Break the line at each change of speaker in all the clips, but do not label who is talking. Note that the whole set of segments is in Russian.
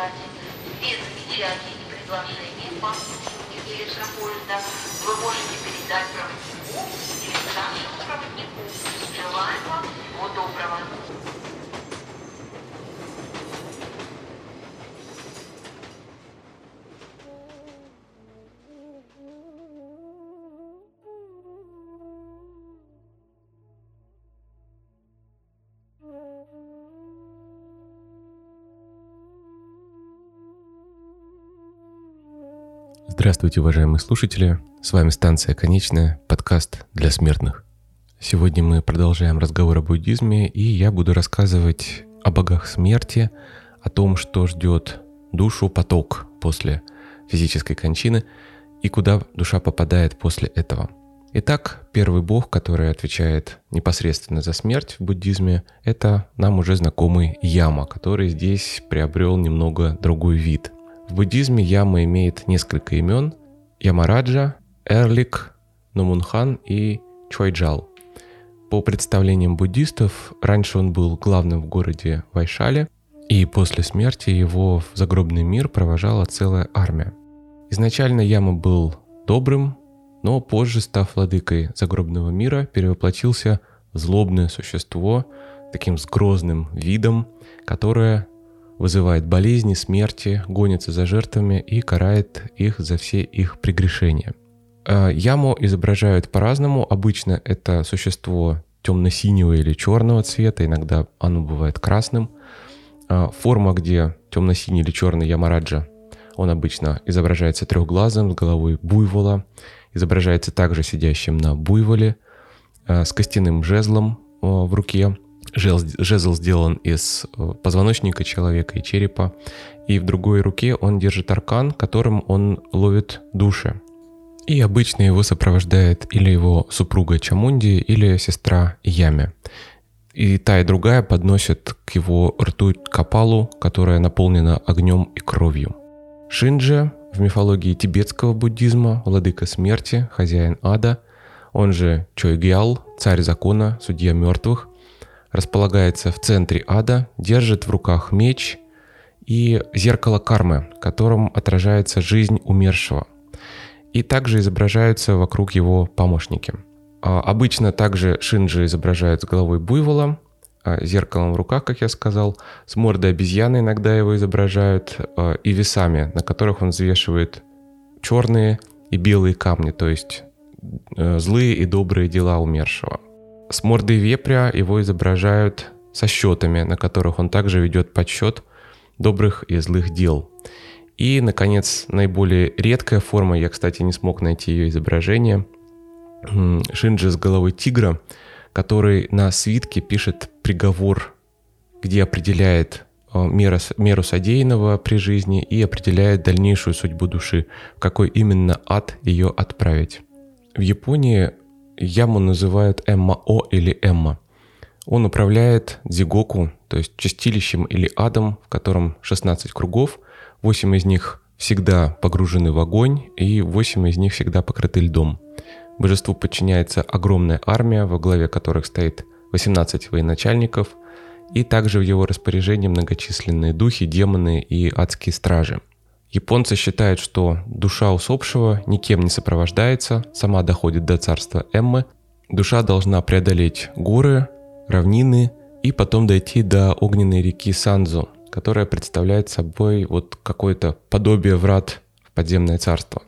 бригаде. Все замечания и предложения по обслуживанию билета поезда вы можете передать проводнику
Здравствуйте, уважаемые слушатели. С вами станция «Конечная», подкаст для смертных. Сегодня мы продолжаем разговор о буддизме, и я буду рассказывать о богах смерти, о том, что ждет душу поток после физической кончины и куда душа попадает после этого. Итак, первый бог, который отвечает непосредственно за смерть в буддизме, это нам уже знакомый Яма, который здесь приобрел немного другой вид – в буддизме яма имеет несколько имен – Ямараджа, Эрлик, Номунхан и Чойджал. По представлениям буддистов, раньше он был главным в городе Вайшале, и после смерти его в загробный мир провожала целая армия. Изначально Яма был добрым, но позже, став владыкой загробного мира, перевоплотился в злобное существо, таким с грозным видом, которое вызывает болезни, смерти, гонится за жертвами и карает их за все их прегрешения. А, яму изображают по-разному. Обычно это существо темно-синего или черного цвета, иногда оно бывает красным. А, форма, где темно-синий или черный Ямараджа, он обычно изображается трехглазым, с головой буйвола, изображается также сидящим на буйволе, а, с костяным жезлом в руке – Жезл сделан из э, позвоночника человека и черепа, и в другой руке он держит аркан, которым он ловит души. И обычно его сопровождает или его супруга Чамунди, или сестра Ями. И та и другая подносят к его рту капалу, которая наполнена огнем и кровью. Шинджи в мифологии тибетского буддизма, владыка смерти, хозяин ада, он же Чойгял, царь закона, судья мертвых, располагается в центре ада, держит в руках меч и зеркало кармы, которым отражается жизнь умершего. И также изображаются вокруг его помощники. А обычно также Шинджи изображают с головой буйвола, а зеркалом в руках, как я сказал, с мордой обезьяны иногда его изображают, а, и весами, на которых он взвешивает черные и белые камни, то есть э, злые и добрые дела умершего. С мордой вепря его изображают со счетами, на которых он также ведет подсчет добрых и злых дел. И, наконец, наиболее редкая форма, я, кстати, не смог найти ее изображение, Шинджи с головой тигра, который на свитке пишет приговор, где определяет э, меру, меру содеянного при жизни и определяет дальнейшую судьбу души, в какой именно ад ее отправить. В Японии Яму называют Эмма-О или Эмма. Он управляет Дзигоку, то есть чистилищем или адом, в котором 16 кругов, 8 из них всегда погружены в огонь, и 8 из них всегда покрыты льдом. Божеству подчиняется огромная армия, во главе которых стоит 18 военачальников, и также в его распоряжении многочисленные духи, демоны и адские стражи – Японцы считают, что душа усопшего никем не сопровождается, сама доходит до царства Эммы. Душа должна преодолеть горы, равнины и потом дойти до огненной реки Санзу, которая представляет собой вот какое-то подобие врат в подземное царство.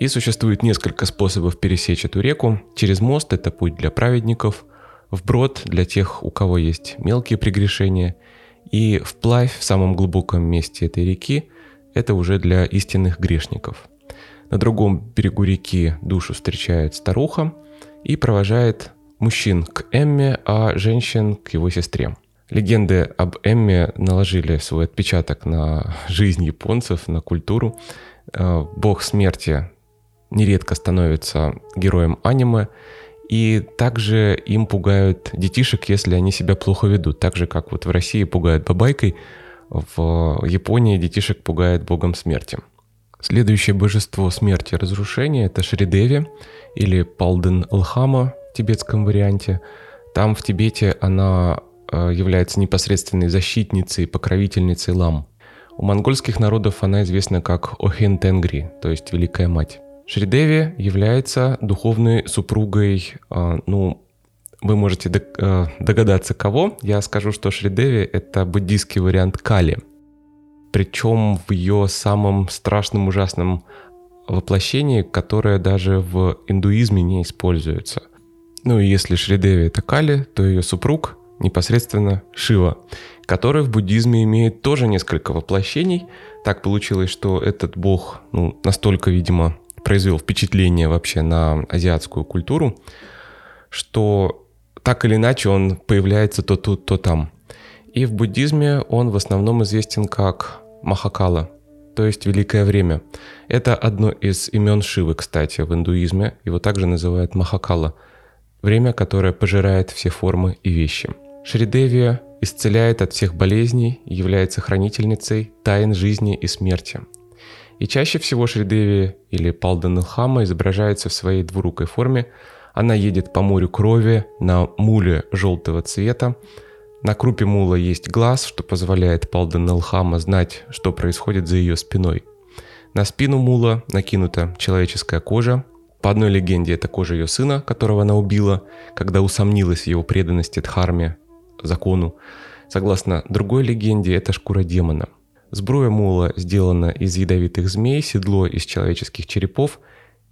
И существует несколько способов пересечь эту реку. Через мост это путь для праведников, вброд для тех, у кого есть мелкие прегрешения, и вплавь в самом глубоком месте этой реки – это уже для истинных грешников. На другом берегу реки душу встречает старуха и провожает мужчин к Эмме, а женщин к его сестре. Легенды об Эмме наложили свой отпечаток на жизнь японцев, на культуру. Э, бог смерти нередко становится героем аниме, и также им пугают детишек, если они себя плохо ведут. Так же, как вот в России пугают бабайкой, в Японии детишек пугает богом смерти. Следующее божество смерти и разрушения — это Шридеви или Палден Лхама в тибетском варианте. Там в Тибете она э, является непосредственной защитницей и покровительницей лам. У монгольских народов она известна как Охен Тенгри, то есть Великая Мать. Шридеви является духовной супругой, э, ну, вы можете э, догадаться кого. Я скажу, что Шридеви — это буддийский вариант Кали. Причем в ее самом страшном, ужасном воплощении, которое даже в индуизме не используется. Ну и если Шридеви это Кали, то ее супруг непосредственно Шива, который в буддизме имеет тоже несколько воплощений. Так получилось, что этот бог ну, настолько, видимо, произвел впечатление вообще на азиатскую культуру, что так или иначе он появляется то тут, то там. И в буддизме он в основном известен как Махакала, то есть Великое Время. Это одно из имен Шивы, кстати, в индуизме. Его также называют Махакала. Время, которое пожирает все формы и вещи. Шридевия исцеляет от всех болезней и является хранительницей тайн жизни и смерти. И чаще всего Шридеви или Палданилхама изображается в своей двурукой форме – она едет по морю крови на муле желтого цвета. На крупе мула есть глаз, что позволяет Палденелхама знать, что происходит за ее спиной. На спину мула накинута человеческая кожа. По одной легенде, это кожа ее сына, которого она убила, когда усомнилась в его преданности Дхарме, закону. Согласно другой легенде, это шкура демона. Сбруя мула сделана из ядовитых змей, седло из человеческих черепов.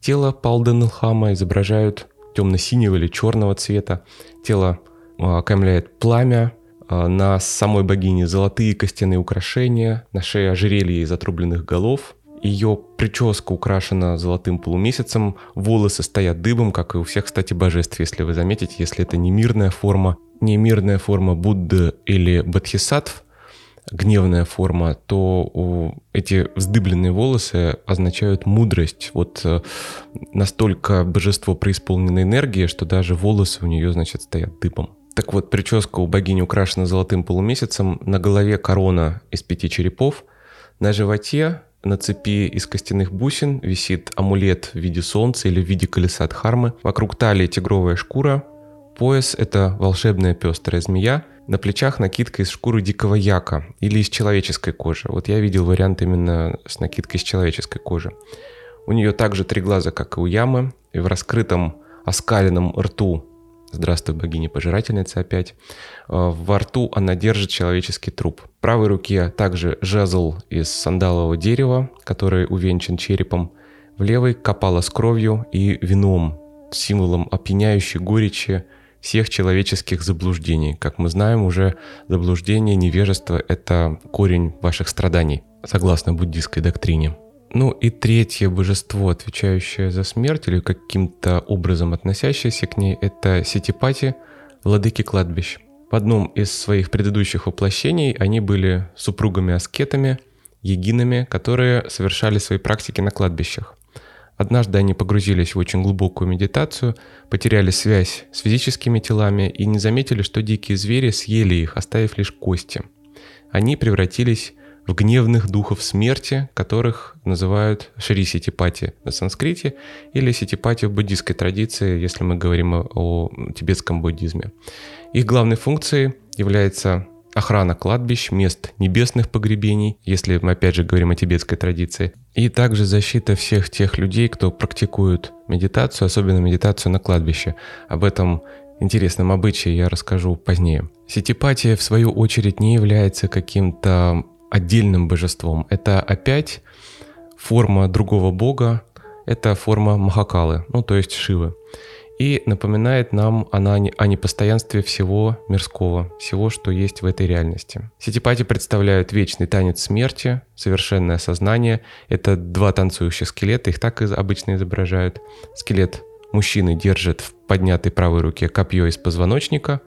Тело Палденелхама изображают темно-синего или черного цвета. Тело а, окаймляет пламя, а, на самой богине золотые костяные украшения, на шее ожерелье из отрубленных голов. Ее прическа украшена золотым полумесяцем, волосы стоят дыбом, как и у всех, кстати, божеств, если вы заметите, если это не мирная форма, не мирная форма Будды или Бодхисаттв, гневная форма, то эти вздыбленные волосы означают мудрость. Вот э, настолько божество преисполненной энергии, что даже волосы у нее, значит, стоят дыбом. Так вот, прическа у богини украшена золотым полумесяцем, на голове корона из пяти черепов, на животе на цепи из костяных бусин висит амулет в виде солнца или в виде колеса Дхармы. Вокруг талии тигровая шкура. Пояс — это волшебная пестрая змея — на плечах накидка из шкуры дикого яка или из человеческой кожи. Вот я видел вариант именно с накидкой из человеческой кожи. У нее также три глаза, как и у ямы, и в раскрытом оскаленном рту Здравствуй, богиня-пожирательница опять. Э, во рту она держит человеческий труп. В правой руке также жезл из сандалового дерева, который увенчан черепом. В левой копала с кровью и вином, символом опьяняющей горечи всех человеческих заблуждений. Как мы знаем, уже заблуждение, невежество — это корень ваших страданий, согласно буддийской доктрине. Ну и третье божество, отвечающее за смерть или каким-то образом относящееся к ней, это Ситипати, владыки кладбищ. В одном из своих предыдущих воплощений они были супругами-аскетами, егинами, которые совершали свои практики на кладбищах. Однажды они погрузились в очень глубокую медитацию, потеряли связь с физическими телами и не заметили, что дикие звери съели их, оставив лишь кости. Они превратились в гневных духов смерти, которых называют Шри Ситипати на санскрите или Ситипати в буддийской традиции, если мы говорим о, о тибетском буддизме. Их главной функцией является охрана кладбищ, мест небесных погребений, если мы опять же говорим о тибетской традиции, и также защита всех тех людей, кто практикует медитацию, особенно медитацию на кладбище. Об этом интересном обычае я расскажу позднее. Ситипатия, в свою очередь, не является каким-то отдельным божеством. Это опять форма другого бога, это форма Махакалы, ну то есть Шивы и напоминает нам о, о непостоянстве всего мирского, всего, что есть в этой реальности. Ситипати представляют вечный танец смерти, совершенное сознание. Это два танцующих скелета, их так обычно изображают. Скелет мужчины держит в поднятой правой руке копье из позвоночника.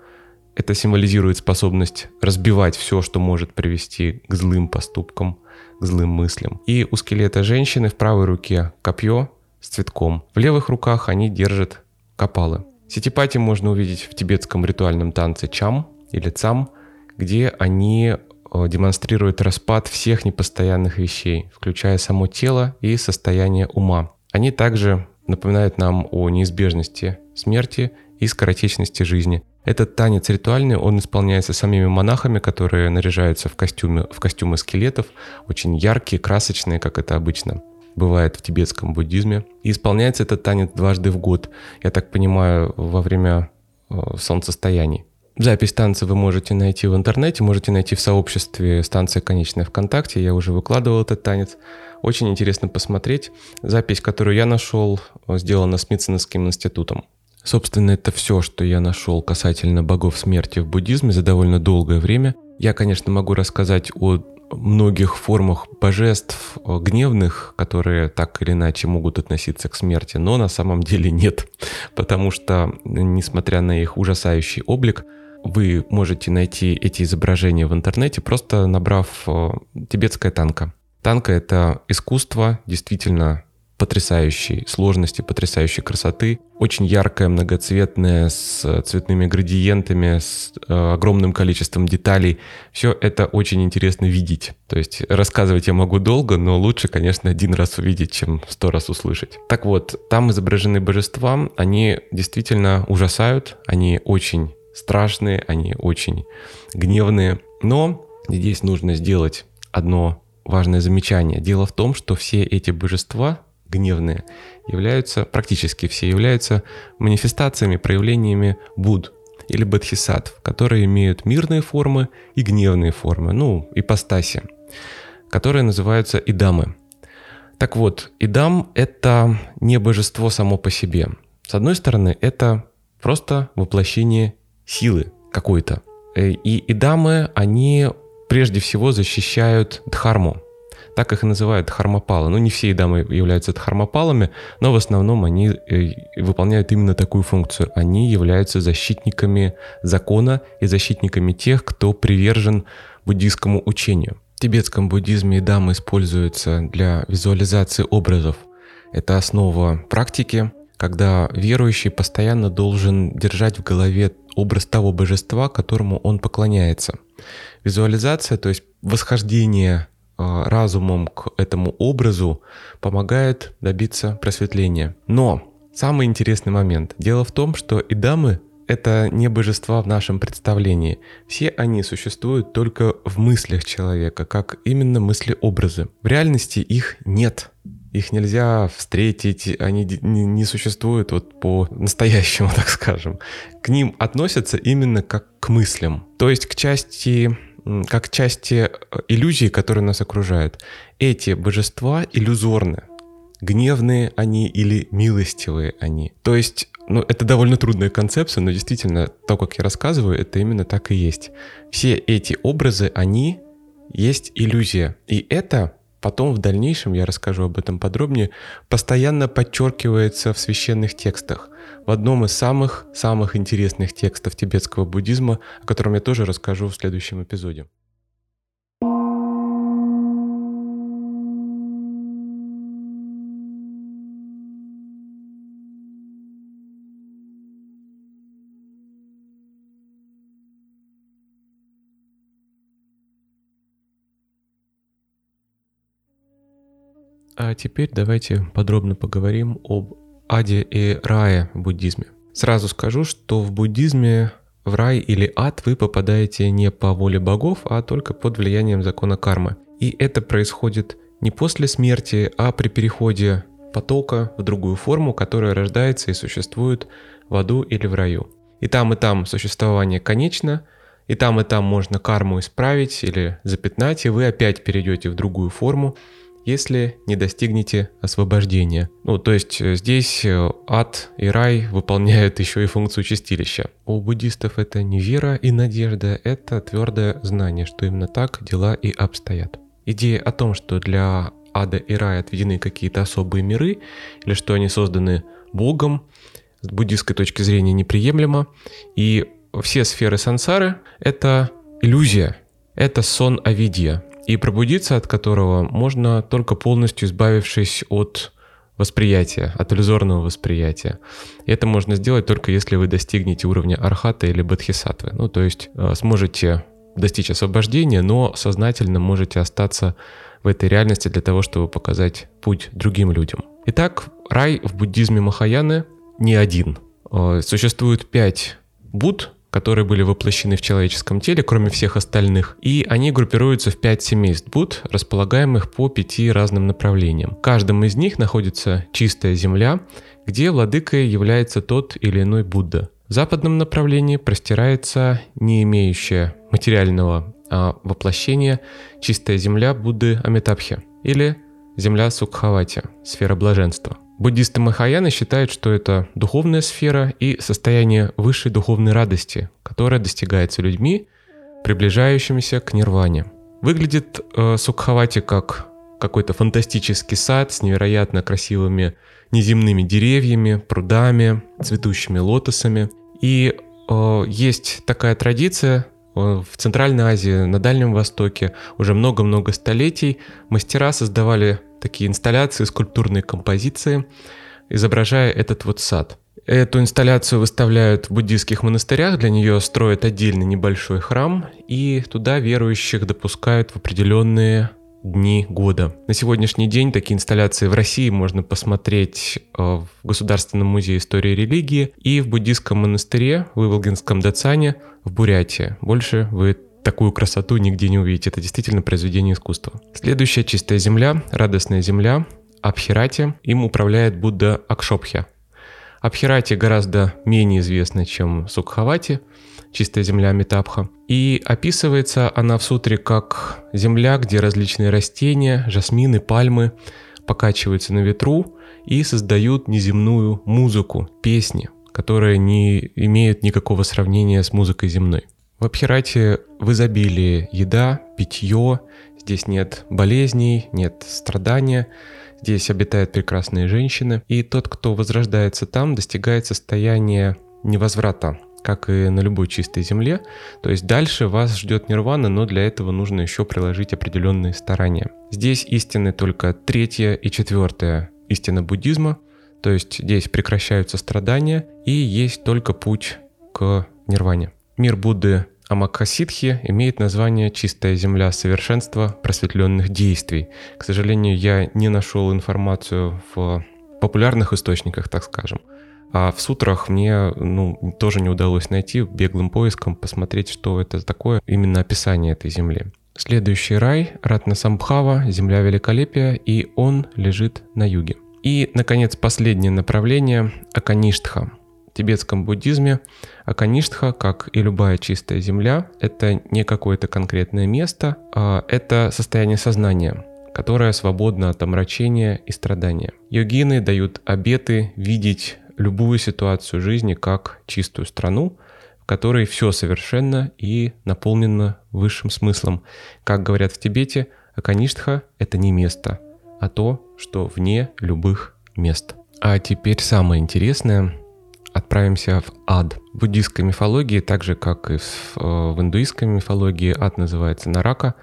Это символизирует способность разбивать все, что может привести к злым поступкам, к злым мыслям. И у скелета женщины в правой руке копье с цветком. В левых руках они держат капалы. Ситипати можно увидеть в тибетском ритуальном танце чам или цам, где они э, демонстрирует распад всех непостоянных вещей, включая само тело и состояние ума. Они также напоминают нам о неизбежности смерти и скоротечности жизни. Этот танец ритуальный, он исполняется самими монахами, которые наряжаются в костюмы, в костюмы скелетов, очень яркие, красочные, как это обычно бывает в тибетском буддизме. И исполняется этот танец дважды в год, я так понимаю, во время э, солнцестояний. Запись танца вы можете найти в интернете, можете найти в сообществе «Станция конечная ВКонтакте». Я уже выкладывал этот танец. Очень интересно посмотреть. Запись, которую я нашел, сделана Смитсоновским институтом. Собственно, это все, что я нашел касательно богов смерти в буддизме за довольно долгое время. Я, конечно, могу рассказать о многих формах божеств гневных, которые так или иначе могут относиться к смерти, но на самом деле нет, потому что, несмотря на их ужасающий облик, вы можете найти эти изображения в интернете, просто набрав тибетская танка. Танка — это искусство, действительно потрясающей сложности, потрясающей красоты. Очень яркая, многоцветная, с цветными градиентами, с э, огромным количеством деталей. Все это очень интересно видеть. То есть рассказывать я могу долго, но лучше, конечно, один раз увидеть, чем сто раз услышать. Так вот, там изображены божества, они действительно ужасают, они очень страшные, они очень гневные. Но здесь нужно сделать одно важное замечание. Дело в том, что все эти божества гневные являются, практически все являются манифестациями, проявлениями Буд или Бодхисаттв, которые имеют мирные формы и гневные формы, ну, ипостаси, которые называются идамы. Так вот, идам — это не божество само по себе. С одной стороны, это просто воплощение силы какой-то. Э, и идамы, они прежде всего защищают дхарму. Так их и называют дхармапалы. Ну, не все дамы являются дхармапалами, но в основном они э, выполняют именно такую функцию. Они являются защитниками закона и защитниками тех, кто привержен буддийскому учению. В тибетском буддизме дамы используются для визуализации образов. Это основа практики, когда верующий постоянно должен держать в голове образ того божества, которому он поклоняется. Визуализация, то есть восхождение разумом к этому образу помогает добиться просветления. Но самый интересный момент. Дело в том, что и дамы это не божества в нашем представлении. Все они существуют только в мыслях человека, как именно мысли-образы. В реальности их нет. Их нельзя встретить, они не существуют вот по настоящему, так скажем. К ним относятся именно как к мыслям. То есть к части как части э, иллюзии, которые нас окружают. Эти божества иллюзорны. Гневные они или милостивые они. То есть, ну, это довольно трудная концепция, но действительно, то, как я рассказываю, это именно так и есть. Все эти образы, они есть иллюзия. И это потом в дальнейшем, я расскажу об этом подробнее, постоянно подчеркивается в священных текстах. В одном из самых-самых интересных текстов тибетского буддизма, о котором я тоже расскажу в следующем эпизоде. А теперь давайте подробно поговорим об аде и рае в буддизме. Сразу скажу, что в буддизме в рай или ад вы попадаете не по воле богов, а только под влиянием закона кармы. И это происходит не после смерти, а при переходе потока в другую форму, которая рождается и существует в аду или в раю. И там, и там существование конечно, и там, и там можно карму исправить или запятнать, и вы опять перейдете в другую форму, если не достигнете освобождения. Ну, то есть э, здесь э, ад и рай выполняют еще и функцию чистилища. У буддистов это не вера и надежда, это твердое знание, что именно так дела и обстоят. Идея о том, что для ада и рая отведены какие-то особые миры, или что они созданы Богом, с буддистской точки зрения неприемлемо, и все сферы сансары — это иллюзия, это сон Авидья, и пробудиться от которого можно только полностью избавившись от восприятия, от иллюзорного восприятия. И это можно сделать только если вы достигнете уровня архата или бодхисаттвы. Ну, то есть э, сможете достичь освобождения, но сознательно можете остаться в этой реальности для того, чтобы показать путь другим людям. Итак, рай в буддизме Махаяны не один. Э, существует пять Будд, которые были воплощены в человеческом теле, кроме всех остальных, и они группируются в пять семейств Будд, располагаемых по пяти разным направлениям. В каждом из них находится чистая земля, где владыкой является тот или иной Будда. В западном направлении простирается не имеющая материального а, воплощения чистая земля Будды Амитабхи или земля Сукхавати, сфера блаженства – Буддисты Махаяны считают, что это духовная сфера и состояние высшей духовной радости, которая достигается людьми, приближающимися к нирване. Выглядит э, Сукхавати как какой-то фантастический сад с невероятно красивыми неземными деревьями, прудами, цветущими лотосами. И э, есть такая традиция в Центральной Азии, на Дальнем Востоке уже много-много столетий мастера создавали такие инсталляции, скульптурные композиции, изображая этот вот сад. Эту инсталляцию выставляют в буддийских монастырях, для нее строят отдельный небольшой храм, и туда верующих допускают в определенные дни года. На сегодняшний день такие инсталляции в России можно посмотреть э, в Государственном музее истории и религии и в буддийском монастыре в Иволгинском Дацане в Бурятии. Больше вы такую красоту нигде не увидите. Это действительно произведение искусства. Следующая чистая земля, радостная земля, Абхирати. Им управляет Будда Акшопхя. Абхирати гораздо менее известна, чем Сукхавати, чистая земля Митабха. И описывается она в сутре как земля, где различные растения, жасмины, пальмы покачиваются на ветру и создают неземную музыку, песни, которые не имеют никакого сравнения с музыкой земной. В Абхирате в изобилии еда, питье, здесь нет болезней, нет страдания, здесь обитают прекрасные женщины, и тот, кто возрождается там, достигает состояния невозврата, как и на любой чистой земле. То есть дальше вас ждет нирвана, но для этого нужно еще приложить определенные старания. Здесь истины только третья и четвертая истина буддизма, то есть здесь прекращаются страдания и есть только путь к нирване. Мир Будды Амакхасидхи имеет название «Чистая земля совершенства просветленных действий». К сожалению, я не нашел информацию в популярных источниках, так скажем. А в сутрах мне ну, тоже не удалось найти беглым поиском, посмотреть, что это такое, именно описание этой земли. Следующий рай – Ратна Самбхава, земля великолепия, и он лежит на юге. И, наконец, последнее направление – Акаништха тибетском буддизме Акаништха, как и любая чистая земля, это не какое-то конкретное место, а это состояние сознания, которое свободно от омрачения и страдания. Йогины дают обеты видеть любую ситуацию жизни как чистую страну, в которой все совершенно и наполнено высшим смыслом. Как говорят в Тибете, Акаништха — это не место, а то, что вне любых мест. А теперь самое интересное отправимся в ад. В буддийской мифологии, так же как и в, э, в индуистской мифологии, ад называется Нарака,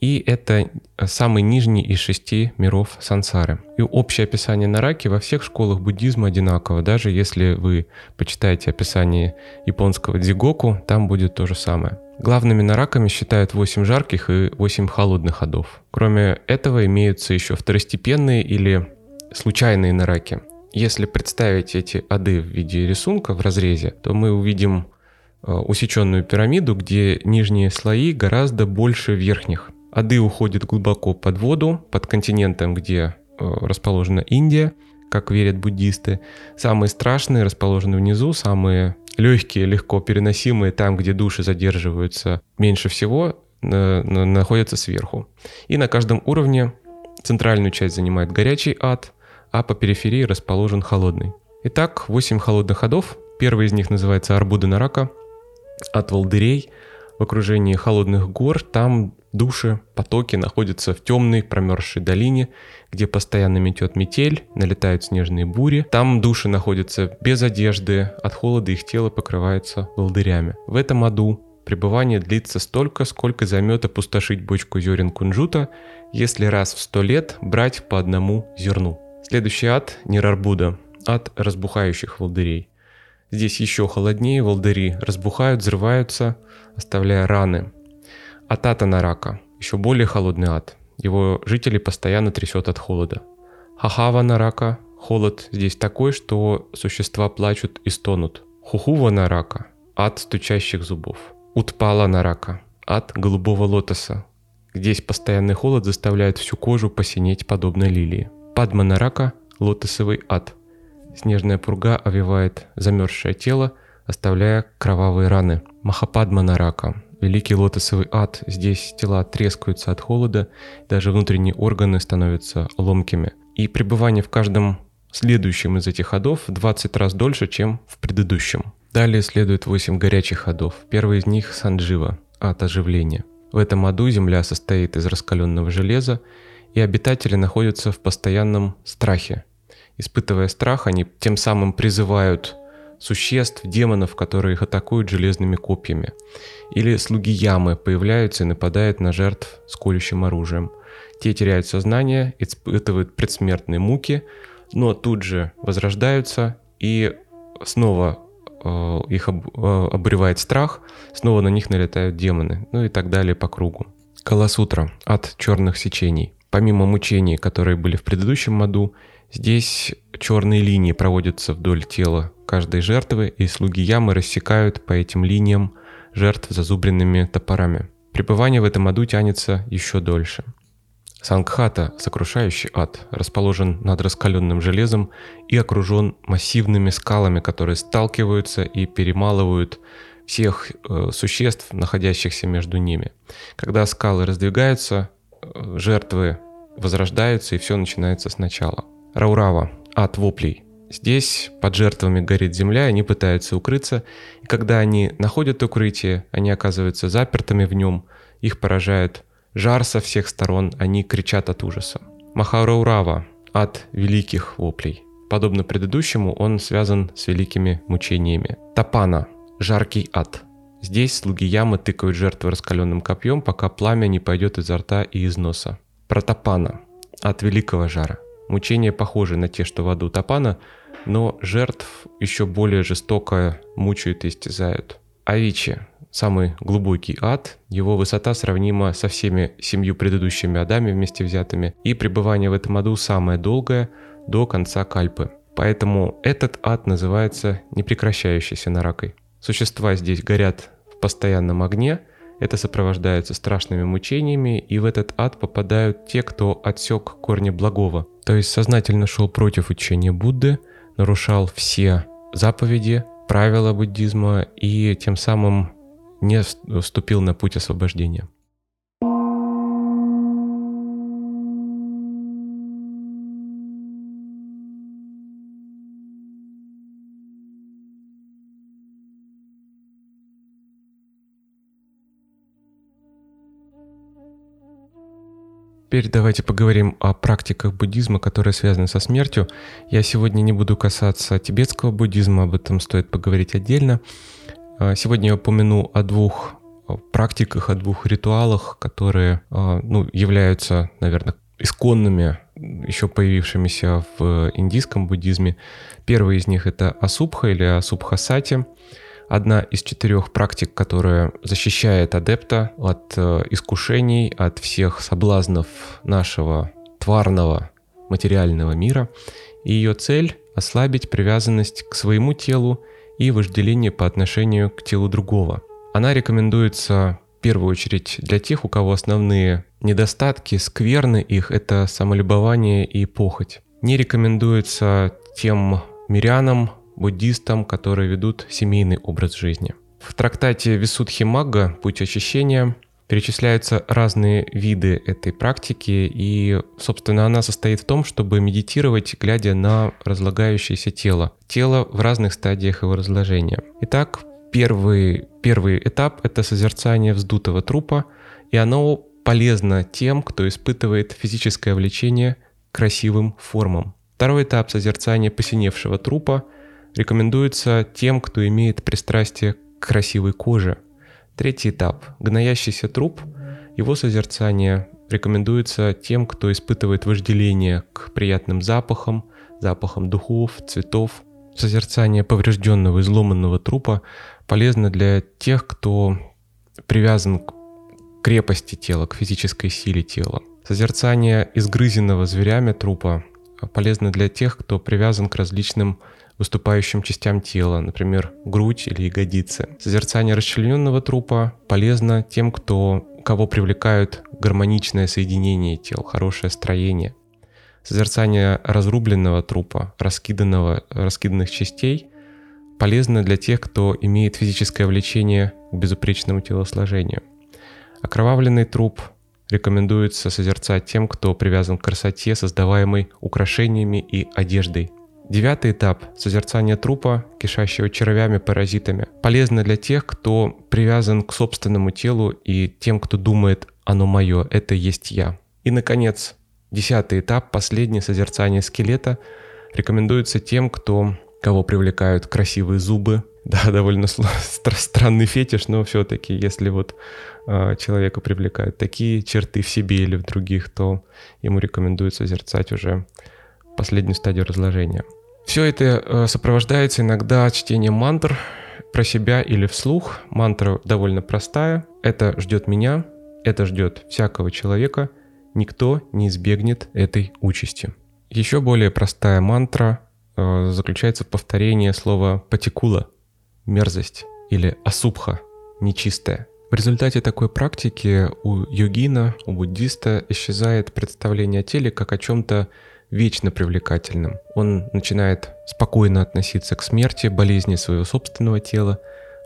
и это самый нижний из шести миров сансары. И общее описание Нараки во всех школах буддизма одинаково. Даже если вы почитаете описание японского дзигоку, там будет то же самое. Главными нараками считают 8 жарких и 8 холодных адов. Кроме этого имеются еще второстепенные или случайные нараки. Если представить эти ады в виде рисунка в разрезе, то мы увидим э, усеченную пирамиду, где нижние слои гораздо больше верхних. Ады уходят глубоко под воду, под континентом, где э, расположена Индия, как верят буддисты. Самые страшные расположены внизу, самые легкие, легко переносимые, там, где души задерживаются меньше всего, находятся сверху. И на каждом уровне центральную часть занимает горячий ад, а по периферии расположен холодный. Итак, 8 холодных ходов. Первый из них называется Арбуда Нарака. От волдырей в окружении холодных гор. Там души, потоки находятся в темной промерзшей долине, где постоянно метет метель, налетают снежные бури. Там души находятся без одежды, от холода их тело покрывается волдырями. В этом аду пребывание длится столько, сколько займет опустошить бочку зерен кунжута, если раз в сто лет брать по одному зерну. Следующий ад – Нирарбуда, ад разбухающих волдырей. Здесь еще холоднее, волдыри разбухают, взрываются, оставляя раны. Атата Нарака, еще более холодный ад. Его жители постоянно трясет от холода. Хахава Нарака, холод здесь такой, что существа плачут и стонут. Хухува Нарака, ад стучащих зубов. Утпала Нарака, ад голубого лотоса. Здесь постоянный холод заставляет всю кожу посинеть подобно лилии. Падма Нарака – лотосовый ад. Снежная пурга овивает замерзшее тело, оставляя кровавые раны. Махападма Нарака – великий лотосовый ад. Здесь тела трескаются от холода, даже внутренние органы становятся ломкими. И пребывание в каждом следующем из этих ходов в 20 раз дольше, чем в предыдущем. Далее следует 8 горячих ходов. Первый из них – Санджива, ад оживления. В этом аду земля состоит из раскаленного железа, и обитатели находятся в постоянном страхе. Испытывая страх, они тем самым призывают существ, демонов, которые их атакуют железными копьями. Или слуги ямы появляются и нападают на жертв с колющим оружием. Те теряют сознание, испытывают предсмертные муки, но тут же возрождаются и снова э, их об, э, обревает страх, снова на них налетают демоны, ну и так далее по кругу. Каласутра от черных сечений. Помимо мучений, которые были в предыдущем аду, здесь черные линии проводятся вдоль тела каждой жертвы, и слуги ямы рассекают по этим линиям жертв зазубренными топорами. Пребывание в этом аду тянется еще дольше. Сангхата, сокрушающий ад, расположен над раскаленным железом и окружен массивными скалами, которые сталкиваются и перемалывают всех э, существ, находящихся между ними. Когда скалы раздвигаются, жертвы возрождаются, и все начинается сначала. Раурава, ад воплей. Здесь под жертвами горит земля, они пытаются укрыться, и когда они находят укрытие, они оказываются запертыми в нем, их поражает жар со всех сторон, они кричат от ужаса. Махараурава, ад великих воплей. Подобно предыдущему, он связан с великими мучениями. Тапана, жаркий ад – Здесь слуги ямы тыкают жертвы раскаленным копьем, пока пламя не пойдет изо рта и из носа. Протопана. От великого жара. Мучения похожи на те, что в аду Топана, но жертв еще более жестоко мучают и истязают. Авичи. Самый глубокий ад, его высота сравнима со всеми семью предыдущими адами вместе взятыми, и пребывание в этом аду самое долгое, до конца Кальпы. Поэтому этот ад называется непрекращающейся наракой. Существа здесь горят в постоянном огне, это сопровождается страшными мучениями, и в этот ад попадают те, кто отсек корни благого. То есть сознательно шел против учения Будды, нарушал все заповеди, правила буддизма и тем самым не вступил на путь освобождения. Теперь давайте поговорим о практиках буддизма, которые связаны со смертью. Я сегодня не буду касаться тибетского буддизма, об этом стоит поговорить отдельно. А, сегодня я упомяну о двух а, практиках, о двух ритуалах, которые а, ну, являются, наверное, исконными, еще появившимися в индийском буддизме. Первый из них это асубха или асубхасати – одна из четырех практик, которая защищает адепта от э, искушений, от всех соблазнов нашего тварного материального мира. И ее цель — ослабить привязанность к своему телу и вожделение по отношению к телу другого. Она рекомендуется в первую очередь для тех, у кого основные недостатки, скверны их — это самолюбование и похоть. Не рекомендуется тем мирянам, буддистам, которые ведут семейный образ жизни. В трактате Висудхи Магга «Путь очищения» перечисляются разные виды этой практики, и, собственно, она состоит в том, чтобы медитировать, глядя на разлагающееся тело. Тело в разных стадиях его разложения. Итак, первый, первый этап — это созерцание вздутого трупа, и оно полезно тем, кто испытывает физическое влечение к красивым формам. Второй этап созерцания посиневшего трупа — рекомендуется тем, кто имеет пристрастие к красивой коже. Третий этап – гноящийся труп. Его созерцание рекомендуется тем, кто испытывает вожделение к приятным запахам, запахам духов, цветов. Созерцание поврежденного, изломанного трупа полезно для тех, кто привязан к крепости тела, к физической силе тела. Созерцание изгрызенного зверями трупа полезно для тех, кто привязан к различным выступающим частям тела, например, грудь или ягодицы. Созерцание расчлененного трупа полезно тем, кто, кого привлекают гармоничное соединение тел, хорошее строение. Созерцание разрубленного трупа, раскиданного, раскиданных частей полезно для тех, кто имеет физическое влечение к безупречному телосложению. Окровавленный труп рекомендуется созерцать тем, кто привязан к красоте, создаваемой украшениями и одеждой. Девятый этап – созерцание трупа, кишащего червями, паразитами. Полезно для тех, кто привязан к собственному телу и тем, кто думает «оно мое, это есть я». И, наконец, десятый этап, последнее созерцание скелета, рекомендуется тем, кто, кого привлекают красивые зубы, да, довольно странный фетиш, но все-таки, если вот э, человека привлекают такие черты в себе или в других, то ему рекомендуется созерцать уже последнюю стадию разложения. Все это э, сопровождается иногда чтением мантр про себя или вслух. Мантра довольно простая. Это ждет меня, это ждет всякого человека. Никто не избегнет этой участи. Еще более простая мантра э, заключается в повторении слова «патикула», мерзость или асубха, нечистая. В результате такой практики у йогина, у буддиста исчезает представление о теле как о чем-то вечно привлекательным. Он начинает спокойно относиться к смерти, болезни своего собственного тела.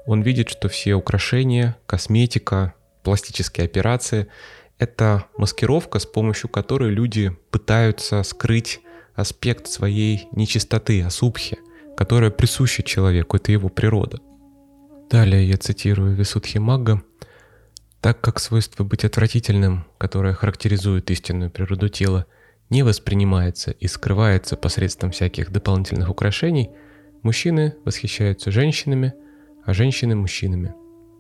Он видит, что все украшения, косметика, пластические операции — это маскировка, с помощью которой люди пытаются скрыть аспект своей нечистоты, асубхи — которая присуща человеку, это его природа. Далее я цитирую Висудхи Магга. Так как свойство быть отвратительным, которое характеризует истинную природу тела, не воспринимается и скрывается посредством всяких дополнительных украшений, мужчины восхищаются женщинами, а женщины – мужчинами.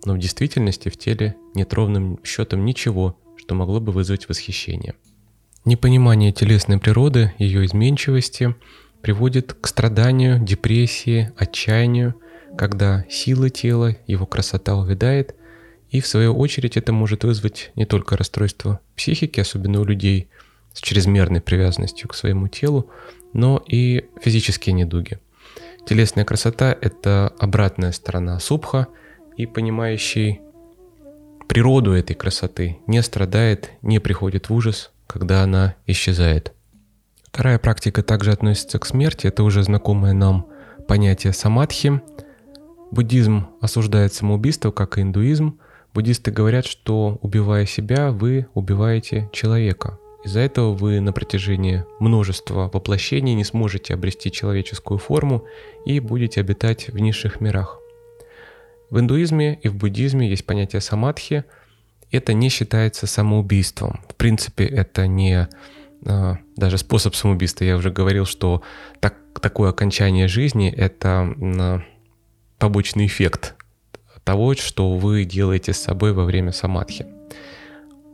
Но в действительности в теле нет ровным счетом ничего, что могло бы вызвать восхищение. Непонимание телесной природы, ее изменчивости – приводит к страданию, депрессии, отчаянию, когда сила тела, его красота увядает, и в свою очередь это может вызвать не только расстройство психики, особенно у людей с чрезмерной привязанностью к своему телу, но и физические недуги. Телесная красота – это обратная сторона субха, и понимающий природу этой красоты не страдает, не приходит в ужас, когда она исчезает. Вторая практика также относится к смерти, это уже знакомое нам понятие самадхи. Буддизм осуждает самоубийство, как и индуизм. Буддисты говорят, что убивая себя, вы убиваете человека. Из-за этого вы на протяжении множества воплощений не сможете обрести человеческую форму и будете обитать в низших мирах. В индуизме и в буддизме есть понятие самадхи. Это не считается самоубийством. В принципе, это не а, даже способ самоубийства. Я уже говорил, что так, такое окончание жизни — это побочный эффект того, что вы делаете с собой во время самадхи.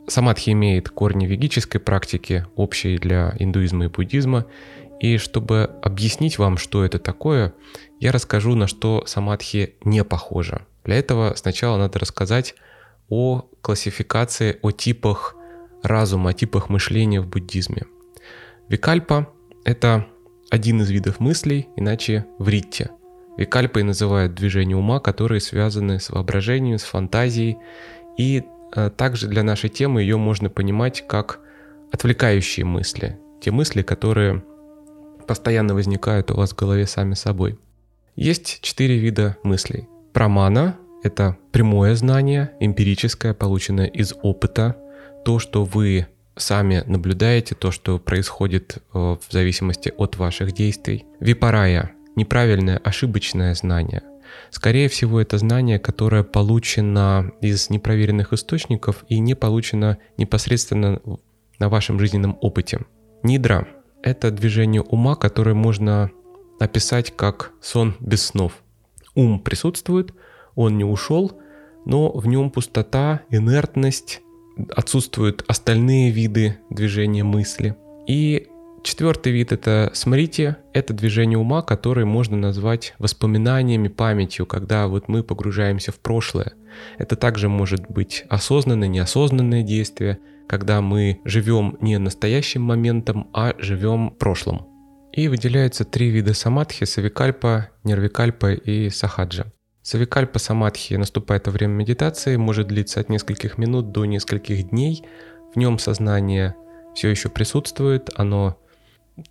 Самадхи имеет корни вегической практики, общие для индуизма и буддизма. И чтобы объяснить вам, что это такое, я расскажу, на что самадхи не похоже. Для этого сначала надо рассказать о классификации, о типах разума, о типах мышления в буддизме. Викальпа — это один из видов мыслей, иначе вритте. Викальпой называют движение ума, которые связаны с воображением, с фантазией. И также для нашей темы ее можно понимать как отвлекающие мысли. Те мысли, которые постоянно возникают у вас в голове сами собой. Есть четыре вида мыслей. Прамана — это прямое знание, эмпирическое, полученное из опыта, то, что вы сами наблюдаете, то, что происходит э, в зависимости от ваших действий. Випарая – неправильное, ошибочное знание. Скорее всего, это знание, которое получено из непроверенных источников и не получено непосредственно на вашем жизненном опыте. Нидра – это движение ума, которое можно описать как сон без снов. Ум присутствует, он не ушел, но в нем пустота, инертность, отсутствуют остальные виды движения мысли. И Четвертый вид — это смрити. Это движение ума, которое можно назвать воспоминаниями, памятью, когда вот мы погружаемся в прошлое. Это также может быть осознанное, неосознанное действие, когда мы живем не настоящим моментом, а живем прошлым. И выделяются три вида самадхи – савикальпа, нервикальпа и сахаджа. Савикальпа самадхи наступает во время медитации, может длиться от нескольких минут до нескольких дней. В нем сознание все еще присутствует, оно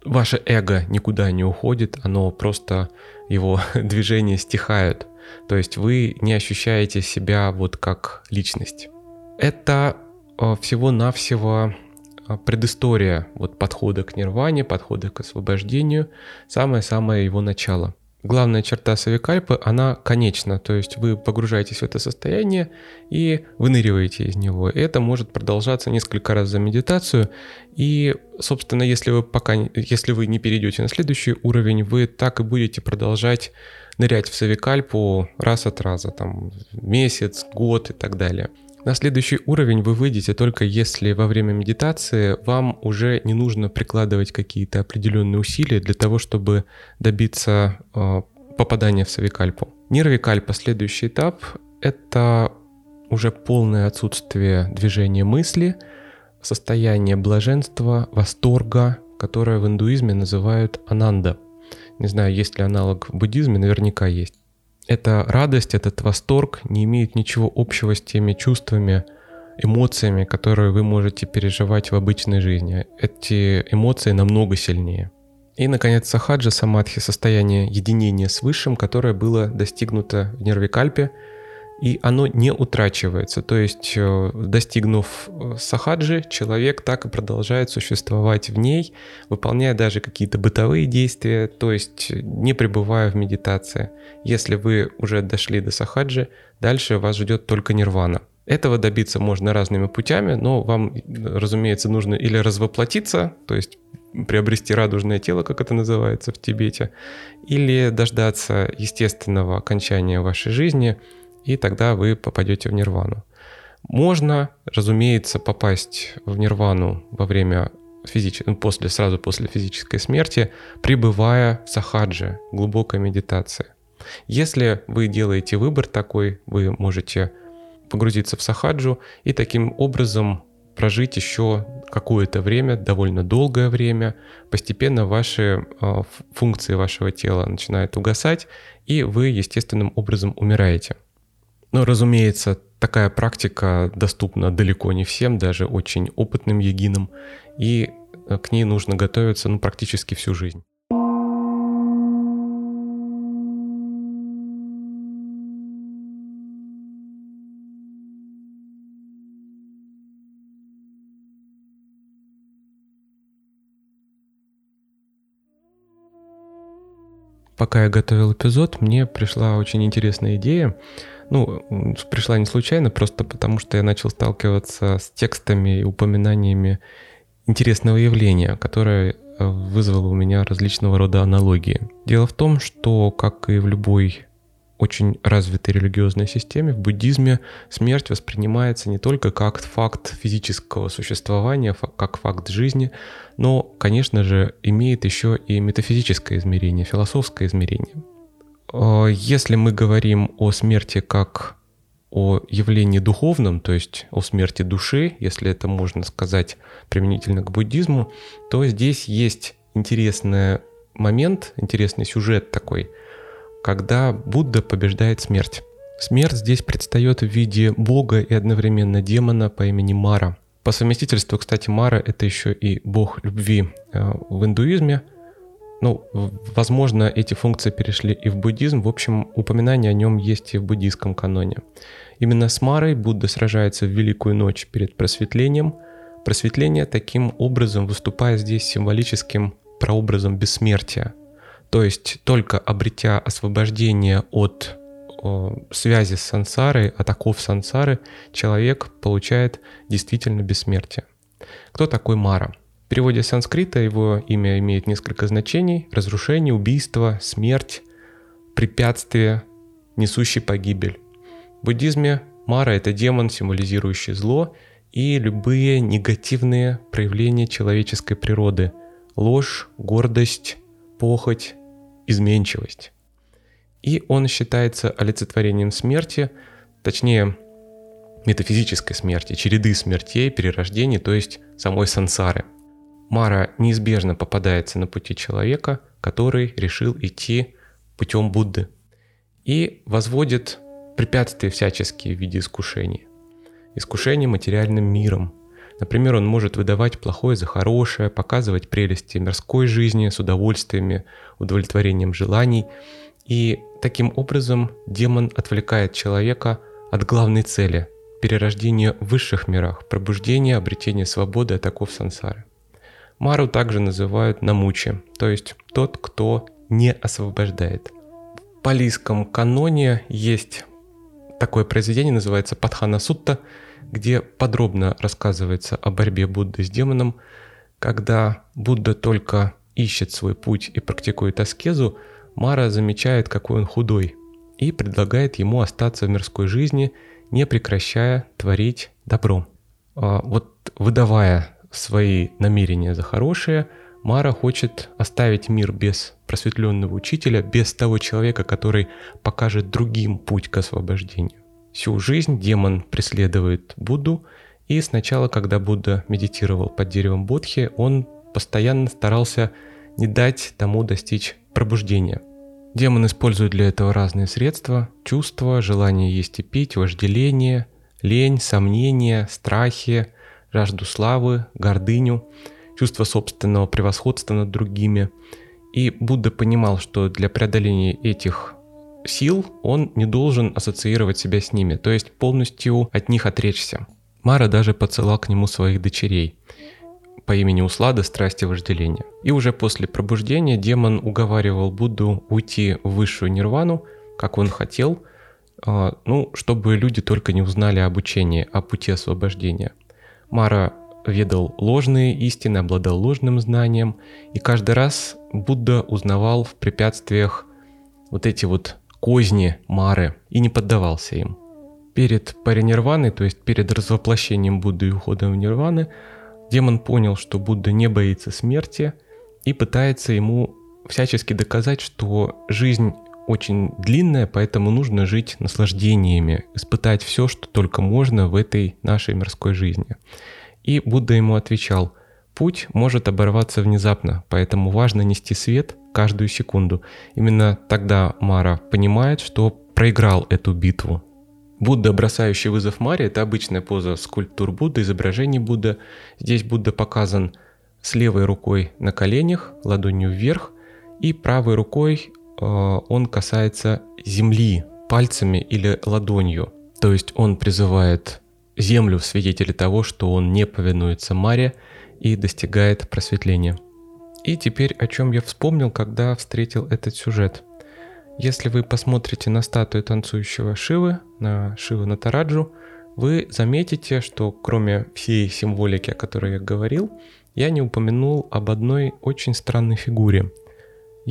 ваше эго никуда не уходит, оно просто, его движения стихают. То есть вы не ощущаете себя вот как личность. Это э, всего-навсего э, предыстория вот подхода к нирване, подхода к освобождению, самое-самое его начало. Главная черта Савикальпы, она конечна, то есть вы погружаетесь в это состояние и выныриваете из него. И это может продолжаться несколько раз за медитацию. И, собственно, если вы пока, если вы не перейдете на следующий уровень, вы так и будете продолжать нырять в Савикальпу раз от раза, там месяц, год и так далее. На следующий уровень вы выйдете только если во время медитации вам уже не нужно прикладывать какие-то определенные усилия для того, чтобы добиться э, попадания в савикальпу. Нирвикальпа, следующий этап, это уже полное отсутствие движения мысли, состояние блаженства, восторга, которое в индуизме называют ананда. Не знаю, есть ли аналог в буддизме, наверняка есть эта радость, этот восторг не имеет ничего общего с теми чувствами, эмоциями, которые вы можете переживать в обычной жизни. Эти эмоции намного сильнее. И, наконец, сахаджа самадхи – состояние единения с Высшим, которое было достигнуто в Нервикальпе – и оно не утрачивается. То есть, э, достигнув э, сахаджи, человек так и продолжает существовать в ней, выполняя даже какие-то бытовые действия, то есть не пребывая в медитации. Если вы уже дошли до сахаджи, дальше вас ждет только нирвана. Этого добиться можно разными путями, но вам, разумеется, нужно или развоплотиться, то есть приобрести радужное тело, как это называется в Тибете, или дождаться естественного окончания вашей жизни – и тогда вы попадете в нирвану. Можно, разумеется, попасть в нирвану во время физич... Ну, после, сразу после физической смерти, пребывая в сахадже, глубокой медитации. Если вы делаете выбор такой, вы можете погрузиться в сахаджу и таким образом прожить еще какое-то время, довольно долгое время. Постепенно ваши э, функции вашего тела начинают угасать, и вы естественным образом умираете. Но, разумеется, такая практика доступна далеко не всем, даже очень опытным егинам, и э, к ней нужно готовиться ну, практически всю жизнь. Пока я готовил эпизод, мне пришла очень интересная идея ну, пришла не случайно, просто потому что я начал сталкиваться с текстами и упоминаниями интересного явления, которое э, вызвало у меня различного рода аналогии. Дело в том, что, как и в любой очень развитой религиозной системе, в буддизме смерть воспринимается не только как факт физического существования, как факт жизни, но, конечно же, имеет еще и метафизическое измерение, философское измерение. А, если мы говорим о смерти как о явлении духовном, то есть о смерти души, если это можно сказать применительно к буддизму, то здесь есть интересный момент, интересный сюжет такой, когда Будда побеждает смерть. Смерть здесь предстает в виде бога и одновременно демона по имени Мара. По совместительству, кстати, Мара — это еще и бог любви э, в индуизме — ну, возможно, эти функции перешли и в буддизм. В общем, упоминание о нем есть и в буддийском каноне. Именно с Марой Будда сражается в Великую ночь перед просветлением. Просветление таким образом выступает здесь символическим прообразом бессмертия. То есть только обретя освобождение от о, связи с сансарой, от оков сансары, человек получает действительно бессмертие. Кто такой Мара? В переводе санскрита его имя имеет несколько значений. Разрушение, убийство, смерть, препятствие, несущий погибель. В буддизме Мара — это демон, символизирующий зло и любые негативные проявления человеческой природы ложь, гордость, похоть, изменчивость. И он считается олицетворением смерти, точнее, метафизической смерти, череды смертей, перерождений, то есть самой сансары. Мара неизбежно попадается на пути человека, который решил идти путем Будды и возводит препятствия всяческие в виде искушений. Искушение материальным миром. Например, он может выдавать плохое за хорошее, показывать прелести мирской жизни с удовольствиями, удовлетворением желаний. И таким образом демон отвлекает человека от главной цели – перерождения в высших мирах, пробуждения, обретения свободы от оков сансары. Мару также называют намучи, то есть тот, кто не освобождает. В палийском каноне есть такое произведение, называется Падхана Сутта, где подробно рассказывается о борьбе Будды с демоном. Когда Будда только ищет свой путь и практикует аскезу, Мара замечает, какой он худой, и предлагает ему остаться в мирской жизни, не прекращая творить добро. А вот выдавая свои намерения за хорошее, Мара хочет оставить мир без просветленного учителя, без того человека, который покажет другим путь к освобождению. Всю жизнь демон преследует Будду, и сначала, когда Будда медитировал под деревом Бодхи, он постоянно старался не дать тому достичь пробуждения. Демон использует для этого разные средства – чувства, желание есть и пить, вожделение, лень, сомнения, страхи, жажду славы, гордыню, чувство собственного превосходства над другими. И Будда понимал, что для преодоления этих сил он не должен ассоциировать себя с ними, то есть полностью от них отречься. Мара даже поцелал к нему своих дочерей по имени Услада страсти вожделения. И уже после пробуждения демон уговаривал Будду уйти в высшую нирвану, как он хотел, а, ну, чтобы люди только не узнали об учении, о пути освобождения. Мара ведал ложные истины, обладал ложным знанием, и каждый раз Будда узнавал в препятствиях вот эти вот козни Мары и не поддавался им. Перед паринирваной, то есть перед развоплощением Будды и уходом в нирваны, демон понял, что Будда не боится смерти и пытается ему всячески доказать, что жизнь очень длинная, поэтому нужно жить наслаждениями, испытать все, что только можно в этой нашей мирской жизни. И Будда ему отвечал, путь может оборваться внезапно, поэтому важно нести свет каждую секунду. Именно тогда Мара понимает, что проиграл эту битву. Будда, бросающий вызов Маре, это обычная поза скульптур Будды, изображений Будды. Здесь Будда показан с левой рукой на коленях, ладонью вверх, и правой рукой он касается земли пальцами или ладонью. То есть он призывает землю в свидетели того, что он не повинуется Маре и достигает просветления. И теперь о чем я вспомнил, когда встретил этот сюжет. Если вы посмотрите на статую танцующего Шивы, на Шивы Натараджу, вы заметите, что кроме всей символики, о которой я говорил, я не упомянул об одной очень странной фигуре.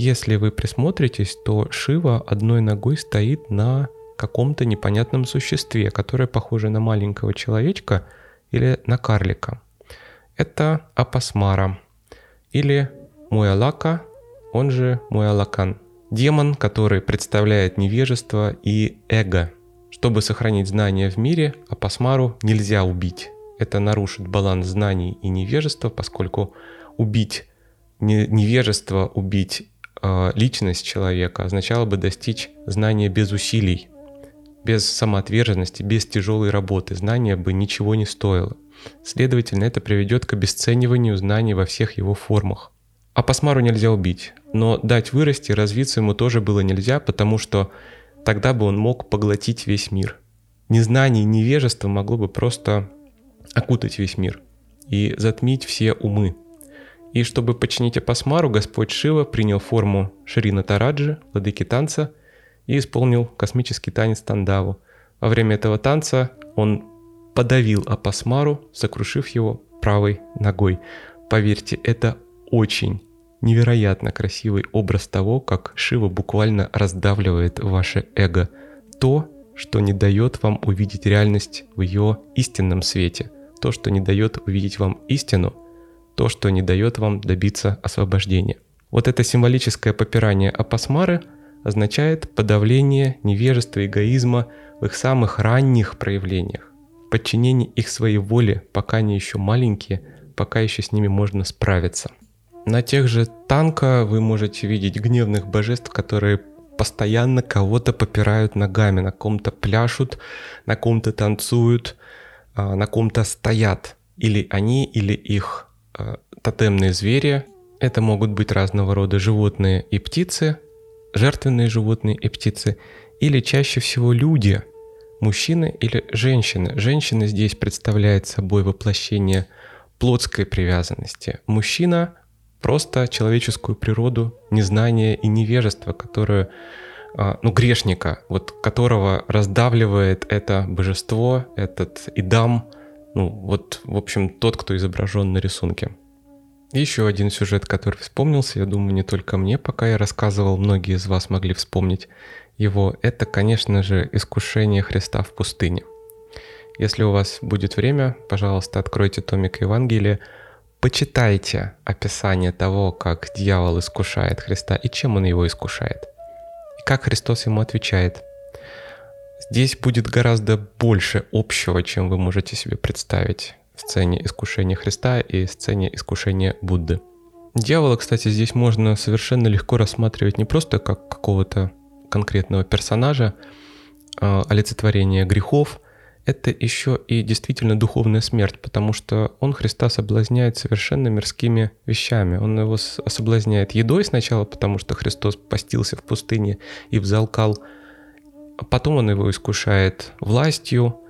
Если вы присмотритесь, то Шива одной ногой стоит на каком-то непонятном существе, которое похоже на маленького человечка или на карлика. Это апасмара или Муялака, он же Муялакан. Демон, который представляет невежество и эго. Чтобы сохранить знания в мире, апасмару нельзя убить. Это нарушит баланс знаний и невежества, поскольку убить невежество, убить личность человека означало бы достичь знания без усилий, без самоотверженности, без тяжелой работы знание бы ничего не стоило. Следовательно, это приведет к обесцениванию знаний во всех его формах. А Пасмару нельзя убить, но дать вырасти, развиться ему тоже было нельзя, потому что тогда бы он мог поглотить весь мир. Незнание и невежество могло бы просто окутать весь мир и затмить все умы. И чтобы починить Апасмару, Господь Шива принял форму Шрина Тараджи, владыки танца, и исполнил космический танец Тандаву. Во время этого танца он подавил Апасмару, сокрушив его правой ногой. Поверьте, это очень невероятно красивый образ того, как Шива буквально раздавливает ваше эго. То, что не дает вам увидеть реальность в ее истинном свете. То, что не дает увидеть вам истину, то, что не дает вам добиться освобождения. Вот это символическое попирание апосмары означает подавление невежества, эгоизма в их самых ранних проявлениях, подчинение их своей воле, пока они еще маленькие, пока еще с ними можно справиться. На тех же танка вы можете видеть гневных божеств, которые постоянно кого-то попирают ногами, на ком-то пляшут, на ком-то танцуют, а, на ком-то стоят. Или они, или их тотемные звери. Это могут быть разного рода животные и птицы, жертвенные животные и птицы, или чаще всего люди, мужчины или женщины. Женщина здесь представляет собой воплощение плотской привязанности. Мужчина просто человеческую природу, незнание и невежество, которое, а, ну, грешника, вот которого раздавливает это божество, этот идам, ну, вот, в общем, тот, кто изображен на рисунке. Еще один сюжет, который вспомнился, я думаю, не только мне, пока я рассказывал, многие из вас могли вспомнить его, это, конечно же, искушение Христа в пустыне. Если у вас будет время, пожалуйста, откройте томик Евангелия, почитайте описание того, как дьявол искушает Христа и чем он его искушает. И как Христос ему отвечает. Здесь будет гораздо больше общего, чем вы можете себе представить в сцене искушения Христа и сцене искушения Будды. Дьявола, кстати, здесь можно совершенно легко рассматривать не просто как какого-то конкретного персонажа, а олицетворение грехов – это еще и действительно духовная смерть, потому что он Христа соблазняет совершенно мирскими вещами. Он его соблазняет едой сначала, потому что Христос постился в пустыне и взалкал, потом он его искушает властью,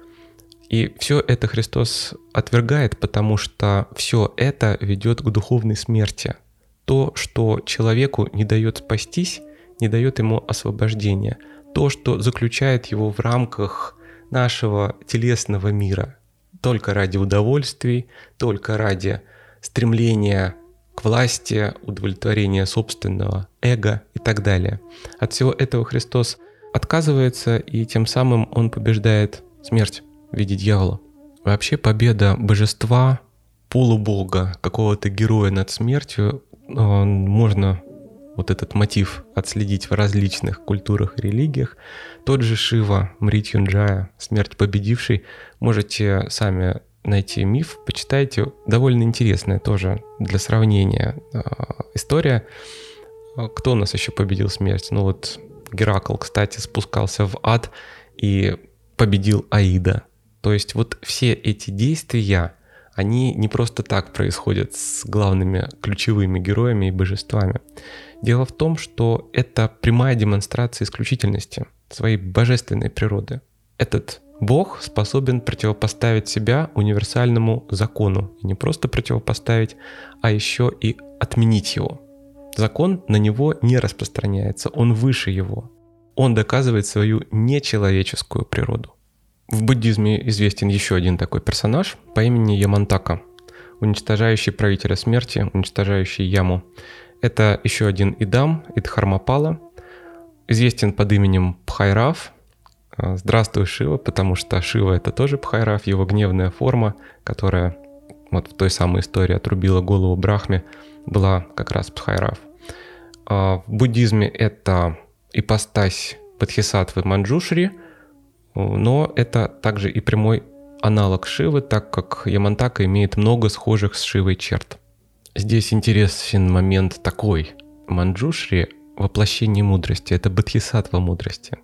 и все это Христос отвергает, потому что все это ведет к духовной смерти. То, что человеку не дает спастись, не дает ему освобождения. То, что заключает его в рамках нашего телесного мира только ради удовольствий, только ради стремления к власти, удовлетворения собственного эго и так далее. От всего этого Христос отказывается, и тем самым он побеждает смерть в виде дьявола. Вообще победа божества, полубога, какого-то героя над смертью, можно вот этот мотив отследить в различных культурах и религиях. Тот же Шива, Мритюнджая, смерть победивший, можете сами найти миф, почитайте. Довольно интересная тоже для сравнения э, история. Кто у нас еще победил смерть? Ну вот Геракл, кстати, спускался в ад и победил Аида. То есть вот все эти действия, они не просто так происходят с главными ключевыми героями и божествами. Дело в том, что это прямая демонстрация исключительности своей божественной природы. Этот Бог способен противопоставить себя универсальному закону. И не просто противопоставить, а еще и отменить его. Закон на него не распространяется, он выше его. Он доказывает свою нечеловеческую природу. В буддизме известен еще один такой персонаж по имени Ямантака, уничтожающий правителя смерти, уничтожающий яму. Это еще один идам, Идхармапала, известен под именем Пхайрав. А, здравствуй, Шива, потому что Шива это тоже Пхайрав, его гневная форма, которая вот в той самой истории отрубила голову Брахме, была как раз Пхайрав. А, в буддизме это ипостась Бодхисаттвы Манджушри, но это также и прямой аналог Шивы, так как Ямантака имеет много схожих с Шивой черт. Здесь интересен момент такой. Манджушри — воплощение мудрости, это бодхисаттва мудрости.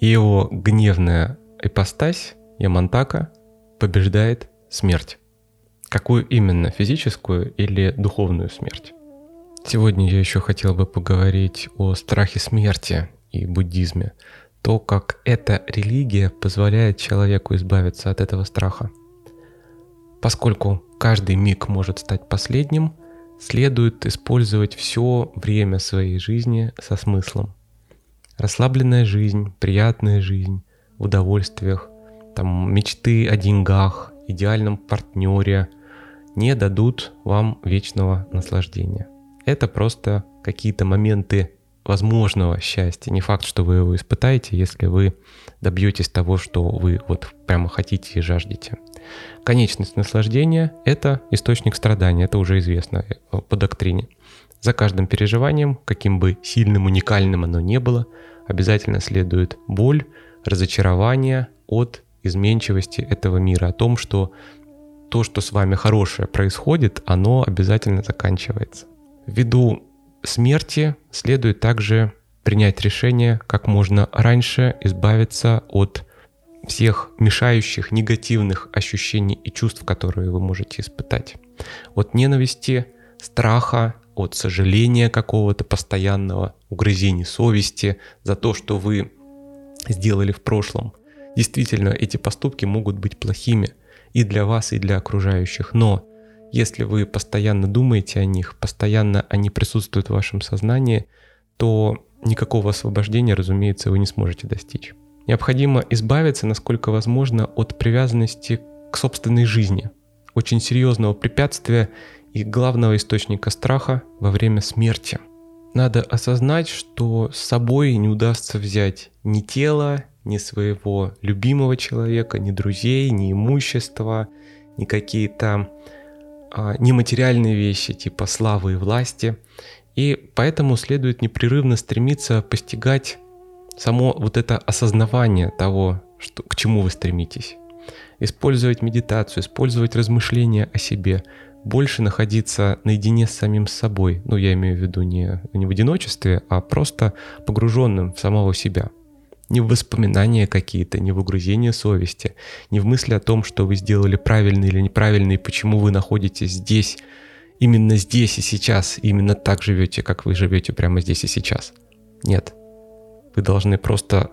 И его гневная ипостась, Ямантака, побеждает смерть. Какую именно, физическую или духовную смерть? Сегодня я еще хотел бы поговорить о страхе смерти и буддизме. То, как эта религия позволяет человеку избавиться от этого страха. Поскольку каждый миг может стать последним – следует использовать все время своей жизни со смыслом. Расслабленная жизнь, приятная жизнь, в удовольствиях, там, мечты о деньгах, идеальном партнере не дадут вам вечного наслаждения. Это просто какие-то моменты возможного счастья. Не факт, что вы его испытаете, если вы добьетесь того, что вы вот прямо хотите и жаждете. Конечность наслаждения – это источник страдания, это уже известно э, по доктрине. За каждым переживанием, каким бы сильным, уникальным оно не было, обязательно следует боль, разочарование от изменчивости этого мира, о том, что то, что с вами хорошее происходит, оно обязательно заканчивается. Ввиду смерти следует также принять решение как можно раньше избавиться от всех мешающих негативных ощущений и чувств, которые вы можете испытать. От ненависти, страха, от сожаления какого-то постоянного, угрызений совести за то, что вы сделали в прошлом. Действительно, эти поступки могут быть плохими и для вас, и для окружающих. Но если вы постоянно думаете о них, постоянно они присутствуют в вашем сознании, то никакого освобождения, разумеется, вы не сможете достичь. Необходимо избавиться, насколько возможно, от привязанности к собственной жизни, очень серьезного препятствия и главного источника страха во время смерти. Надо осознать, что с собой не удастся взять ни тело, ни своего любимого человека, ни друзей, ни имущества, ни какие-то нематериальные вещи типа славы и власти. И поэтому следует непрерывно стремиться постигать само вот это осознавание того, что, к чему вы стремитесь. Использовать медитацию, использовать размышления о себе, больше находиться наедине с самим собой. Ну, я имею в виду не, не в одиночестве, а просто погруженным в самого себя. Не в воспоминания какие-то, не в угрызение совести, не в мысли о том, что вы сделали правильно или неправильно, и почему вы находитесь здесь, именно здесь и сейчас, именно так живете, как вы живете прямо здесь и сейчас. Нет. Вы должны просто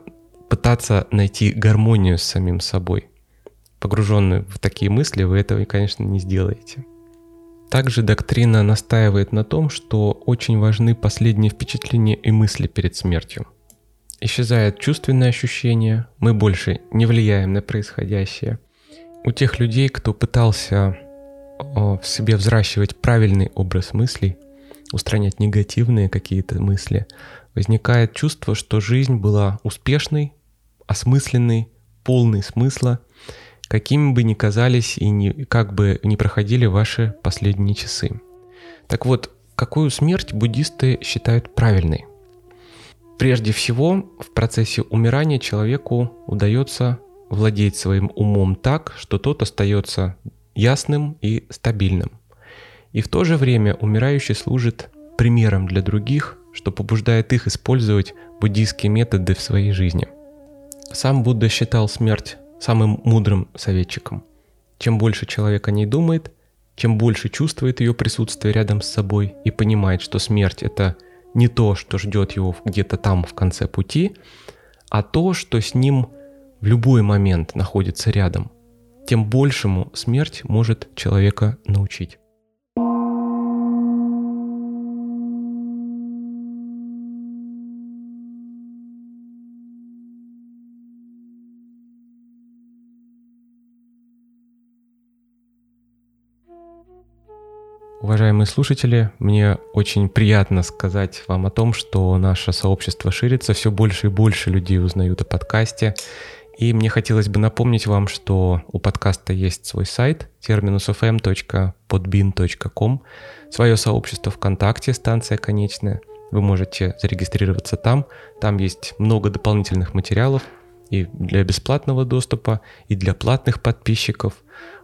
пытаться найти гармонию с самим собой. Погруженные в такие мысли, вы этого, конечно, не сделаете. Также доктрина настаивает на том, что очень важны последние впечатления и мысли перед смертью. Исчезает чувственное ощущение, мы больше не влияем на происходящее. У тех людей, кто пытался в себе взращивать правильный образ мыслей, устранять негативные какие-то мысли, возникает чувство, что жизнь была успешной, осмысленной, полной смысла, какими бы ни казались и не, как бы ни проходили ваши последние часы. Так вот, какую смерть буддисты считают правильной? Прежде всего, в процессе умирания человеку удается владеть своим умом так, что тот остается ясным и стабильным. И в то же время умирающий служит примером для других, что побуждает их использовать буддийские методы в своей жизни. Сам Будда считал смерть самым мудрым советчиком. Чем больше человек о ней думает, чем больше чувствует ее присутствие рядом с собой и понимает, что смерть – это не то, что ждет его где-то там в конце пути, а то, что с ним в любой момент находится рядом – тем большему смерть может человека научить. Уважаемые слушатели, мне очень приятно сказать вам о том, что наше сообщество ширится, все больше и больше людей узнают о подкасте, и мне хотелось бы напомнить вам, что у подкаста есть свой сайт terminusfm.podbean.com, свое сообщество ВКонтакте «Станция конечная». Вы можете зарегистрироваться там. Там есть много дополнительных материалов и для бесплатного доступа, и для платных подписчиков.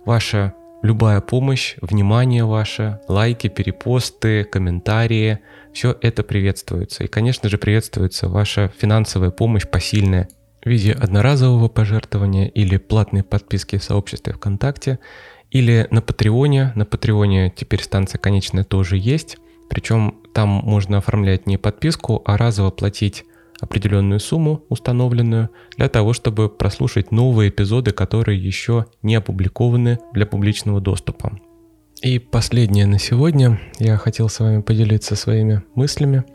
Ваша любая помощь, внимание ваше, лайки, перепосты, комментарии, все это приветствуется. И, конечно же, приветствуется ваша финансовая помощь посильная в виде одноразового пожертвования или платной подписки в сообществе ВКонтакте, или на Патреоне. На Патреоне теперь станция конечная тоже есть. Причем там можно оформлять не подписку, а разово платить определенную сумму установленную для того, чтобы прослушать новые эпизоды, которые еще не опубликованы для публичного доступа. И последнее на сегодня. Я хотел с вами поделиться своими мыслями –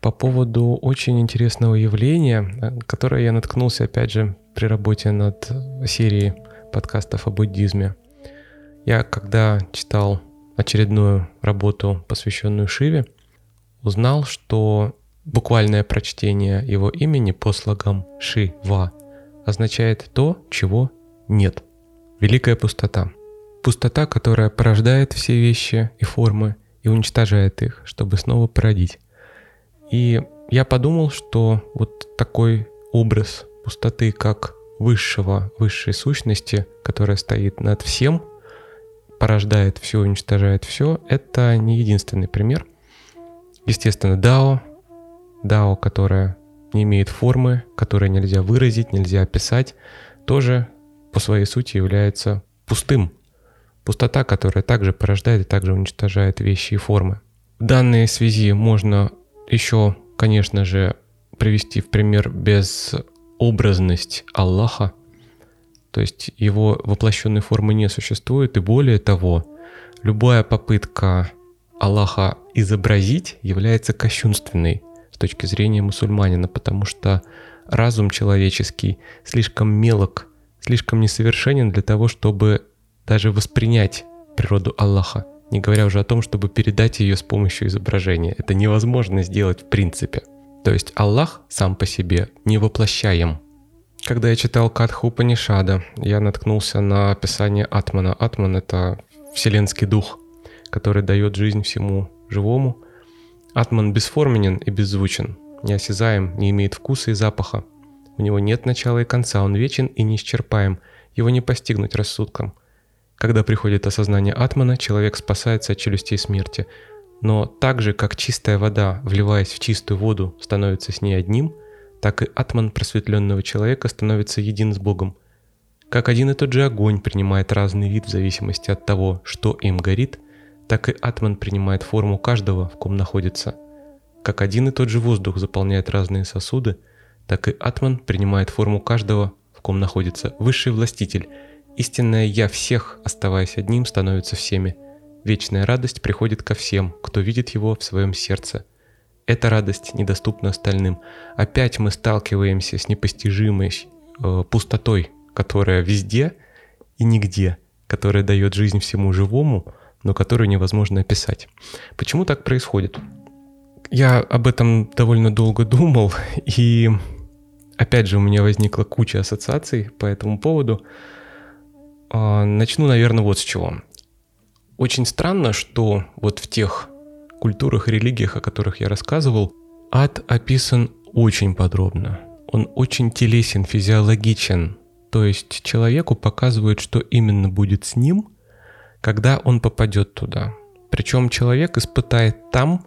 по поводу очень интересного явления, которое я наткнулся, опять же, при работе над серией подкастов о буддизме. Я, когда читал очередную работу, посвященную Шиве, узнал, что буквальное прочтение его имени по слогам Шива означает то, чего нет. Великая пустота. Пустота, которая порождает все вещи и формы и уничтожает их, чтобы снова породить. И я подумал, что вот такой образ пустоты как высшего, высшей сущности, которая стоит над всем, порождает все, уничтожает все, это не единственный пример. Естественно, Дао, Дао, которая не имеет формы, которое нельзя выразить, нельзя описать, тоже по своей сути является пустым. Пустота, которая также порождает и также уничтожает вещи и формы. В данной связи можно еще, конечно же, привести в пример безобразность Аллаха, то есть его воплощенной формы не существует, и более того, любая попытка Аллаха изобразить является кощунственной точки зрения мусульманина, потому что разум человеческий слишком мелок, слишком несовершенен для того, чтобы даже воспринять природу Аллаха, не говоря уже о том, чтобы передать ее с помощью изображения. Это невозможно сделать в принципе. То есть Аллах сам по себе не воплощаем. Когда я читал Катху Панишада, я наткнулся на описание Атмана. Атман — это вселенский дух, который дает жизнь всему живому — Атман бесформенен и беззвучен, неосязаем, не имеет вкуса и запаха. У него нет начала и конца, он вечен и неисчерпаем, его не постигнуть рассудком. Когда приходит осознание Атмана, человек спасается от челюстей смерти. Но так же, как чистая вода, вливаясь в чистую воду, становится с ней одним, так и Атман просветленного человека становится един с Богом. Как один и тот же огонь принимает разный вид в зависимости от того, что им горит – так и атман принимает форму каждого, в ком находится. Как один и тот же воздух заполняет разные сосуды, так и атман принимает форму каждого, в ком находится высший властитель. Истинное «я» всех, оставаясь одним, становится всеми. Вечная радость приходит ко всем, кто видит его в своем сердце. Эта радость недоступна остальным. Опять мы сталкиваемся с непостижимой э, пустотой, которая везде и нигде, которая дает жизнь всему живому – но которую невозможно описать. Почему так происходит? Я об этом довольно долго думал, и опять же у меня возникла куча ассоциаций по этому поводу. А, начну, наверное, вот с чего. Очень странно, что вот в тех культурах и религиях, о которых я рассказывал, ад описан очень подробно. Он очень телесен, физиологичен. То есть человеку показывают, что именно будет с ним – когда он попадет туда. Причем человек испытает там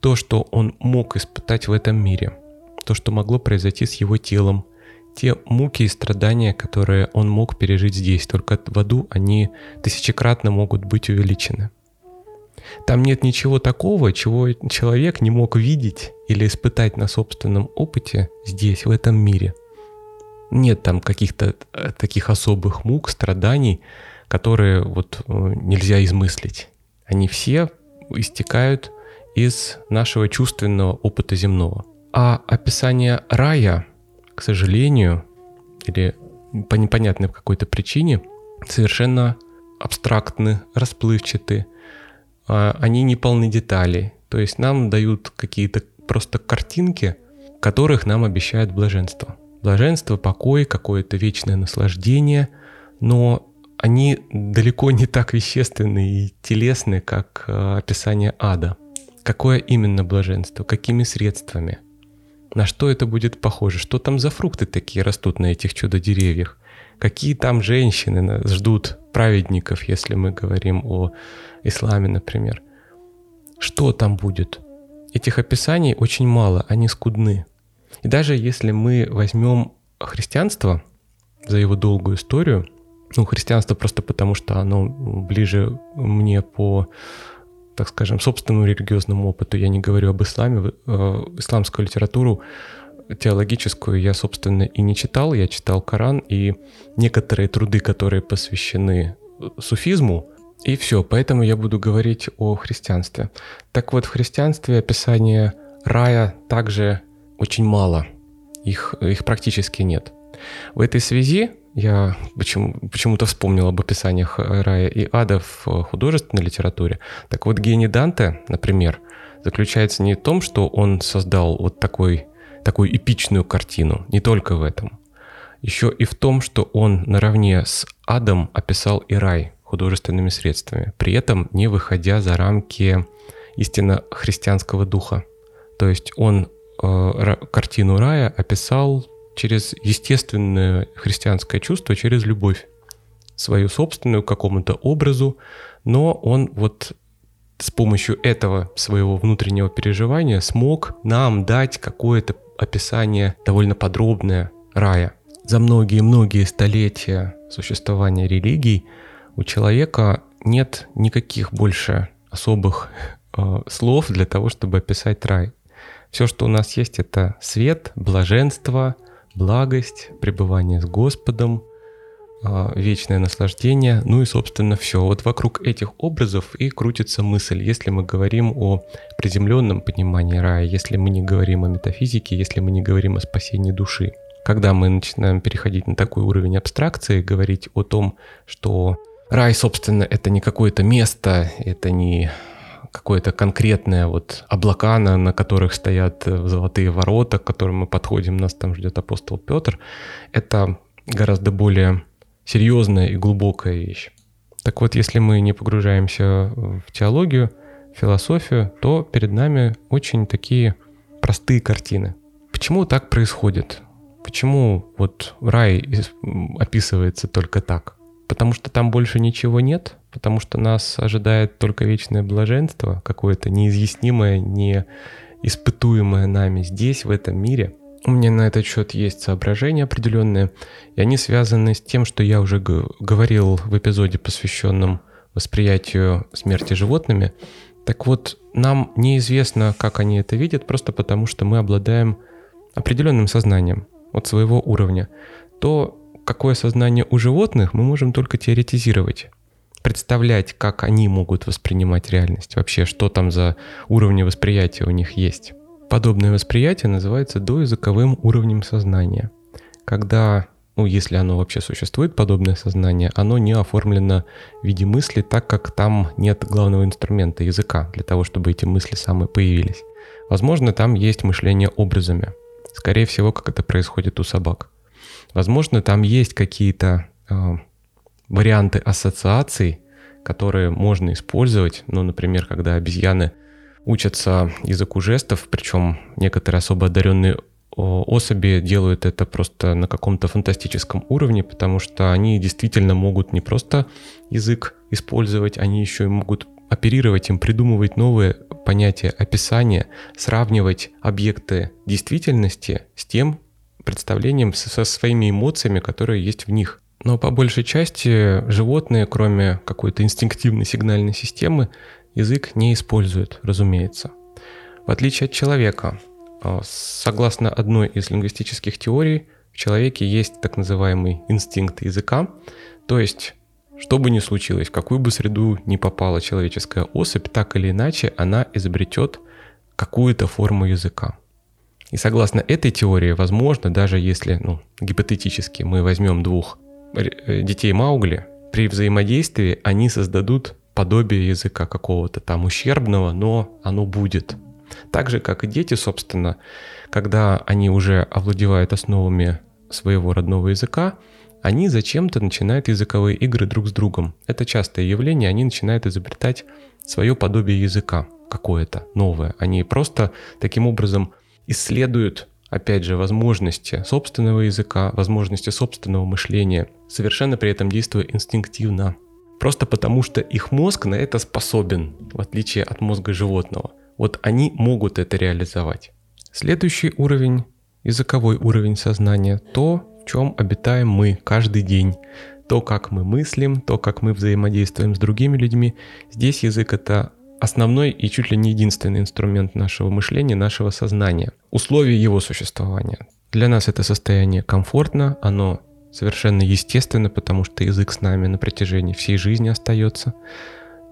то, что он мог испытать в этом мире, то, что могло произойти с его телом, те муки и страдания, которые он мог пережить здесь, только в аду они тысячекратно могут быть увеличены. Там нет ничего такого, чего человек не мог видеть или испытать на собственном опыте здесь, в этом мире. Нет там каких-то э, таких особых мук, страданий, которые вот э, нельзя измыслить. Они все истекают из нашего чувственного опыта земного. А описание рая, к сожалению, или по непонятной какой-то причине, совершенно абстрактны, расплывчаты. А, они не полны деталей. То есть нам дают какие-то просто картинки, которых нам обещают блаженство. Блаженство, покой, какое-то вечное наслаждение, но они далеко не так вещественны и телесны, как э, описание ада. Какое именно блаженство, какими средствами, на что это будет похоже, что там за фрукты такие растут на этих чудо-деревьях, какие там женщины ждут праведников, если мы говорим о исламе, например. Что там будет? Этих описаний очень мало, они скудны. И даже если мы возьмем христианство за его долгую историю – ну, христианство просто потому, что оно ближе мне по, так скажем, собственному религиозному опыту. Я не говорю об исламе. Э, исламскую литературу теологическую я, собственно, и не читал. Я читал Коран и некоторые труды, которые посвящены суфизму, и все. Поэтому я буду говорить о христианстве. Так вот, в христианстве описания рая также очень мало. Их, их практически нет. В этой связи я почему, почему-то вспомнил об описаниях рая и ада в художественной литературе. Так вот, гений Данте, например, заключается не в том, что он создал вот такой, такую эпичную картину, не только в этом. еще и в том, что он наравне с адом описал и рай художественными средствами, при этом не выходя за рамки истинно христианского духа. То есть он э, картину рая описал через естественное христианское чувство, через любовь свою собственную какому-то образу, но он вот с помощью этого своего внутреннего переживания смог нам дать какое-то описание довольно подробное рая. За многие-многие столетия существования религий у человека нет никаких больше особых э, слов для того, чтобы описать рай. Все, что у нас есть, это свет, блаженство, благость, пребывание с Господом, а, вечное наслаждение, ну и, собственно, все. Вот вокруг этих образов и крутится мысль. Если мы говорим о приземленном понимании рая, если мы не говорим о метафизике, если мы не говорим о спасении души. Когда мы начинаем переходить на такой уровень абстракции, говорить о том, что рай, собственно, это не какое-то место, это не какое-то конкретное вот облака, на, на которых стоят э, золотые ворота, к которым мы подходим, нас там ждет апостол Петр, это гораздо более серьезная и глубокая вещь. Так вот, если мы не погружаемся в теологию, философию, то перед нами очень такие простые картины. Почему так происходит? Почему вот рай описывается только так? Потому что там больше ничего нет? Потому что нас ожидает только вечное блаженство, какое-то неизъяснимое, неиспытуемое нами здесь, в этом мире – у меня на этот счет есть соображения определенные, и они связаны с тем, что я уже говорил в эпизоде, посвященном восприятию смерти животными. Так вот, нам неизвестно, как они это видят, просто потому что мы обладаем определенным сознанием от своего уровня. То, какое сознание у животных, мы можем только теоретизировать представлять, как они могут воспринимать реальность, вообще, что там за уровни восприятия у них есть. Подобное восприятие называется доязыковым уровнем сознания. Когда, ну если оно вообще существует, подобное сознание, оно не оформлено в виде мысли, так как там нет главного инструмента языка для того, чтобы эти мысли самые появились. Возможно, там есть мышление образами. Скорее всего, как это происходит у собак. Возможно, там есть какие-то э, варианты ассоциаций, которые можно использовать. Ну, например, когда обезьяны учатся языку жестов, причем некоторые особо одаренные особи делают это просто на каком-то фантастическом уровне, потому что они действительно могут не просто язык использовать, они еще и могут оперировать им, придумывать новые понятия, описания, сравнивать объекты действительности с тем представлением, со своими эмоциями, которые есть в них. Но по большей части животные, кроме какой-то инстинктивной сигнальной системы, язык не использует, разумеется. В отличие от человека, а, согласно одной из лингвистических теорий, в человеке есть так называемый инстинкт языка, то есть что бы ни случилось, в какую бы среду ни попала человеческая особь, так или иначе она изобретет какую-то форму языка. И согласно этой теории, возможно, даже если, ну, гипотетически мы возьмем двух э, детей Маугли, при взаимодействии они создадут подобие языка какого-то там ущербного, но оно будет. Так же, как и дети, собственно, когда они уже овладевают основами своего родного языка, они зачем-то начинают языковые игры друг с другом. Это частое явление, они начинают изобретать свое подобие языка какое-то новое. Они просто таким образом исследуют, опять же, возможности собственного языка, возможности собственного мышления, совершенно при этом действуя инстинктивно. Просто потому, что их мозг на это способен, в отличие от мозга животного. Вот они могут это реализовать. Следующий уровень, языковой уровень сознания, то, в чем обитаем мы каждый день. То, как мы мыслим, то, как мы взаимодействуем с другими людьми. Здесь язык это основной и чуть ли не единственный инструмент нашего мышления, нашего сознания. Условия его существования. Для нас это состояние комфортно, оно совершенно естественно, потому что язык с нами на протяжении всей жизни остается.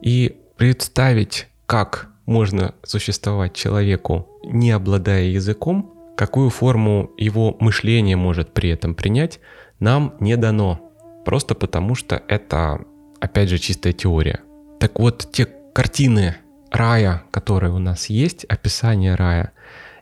И представить, как можно существовать человеку, не обладая языком, какую форму его мышление может при этом принять, нам не дано. Просто потому что это, опять же, чистая теория. Так вот, те картины рая, которые у нас есть, описание рая,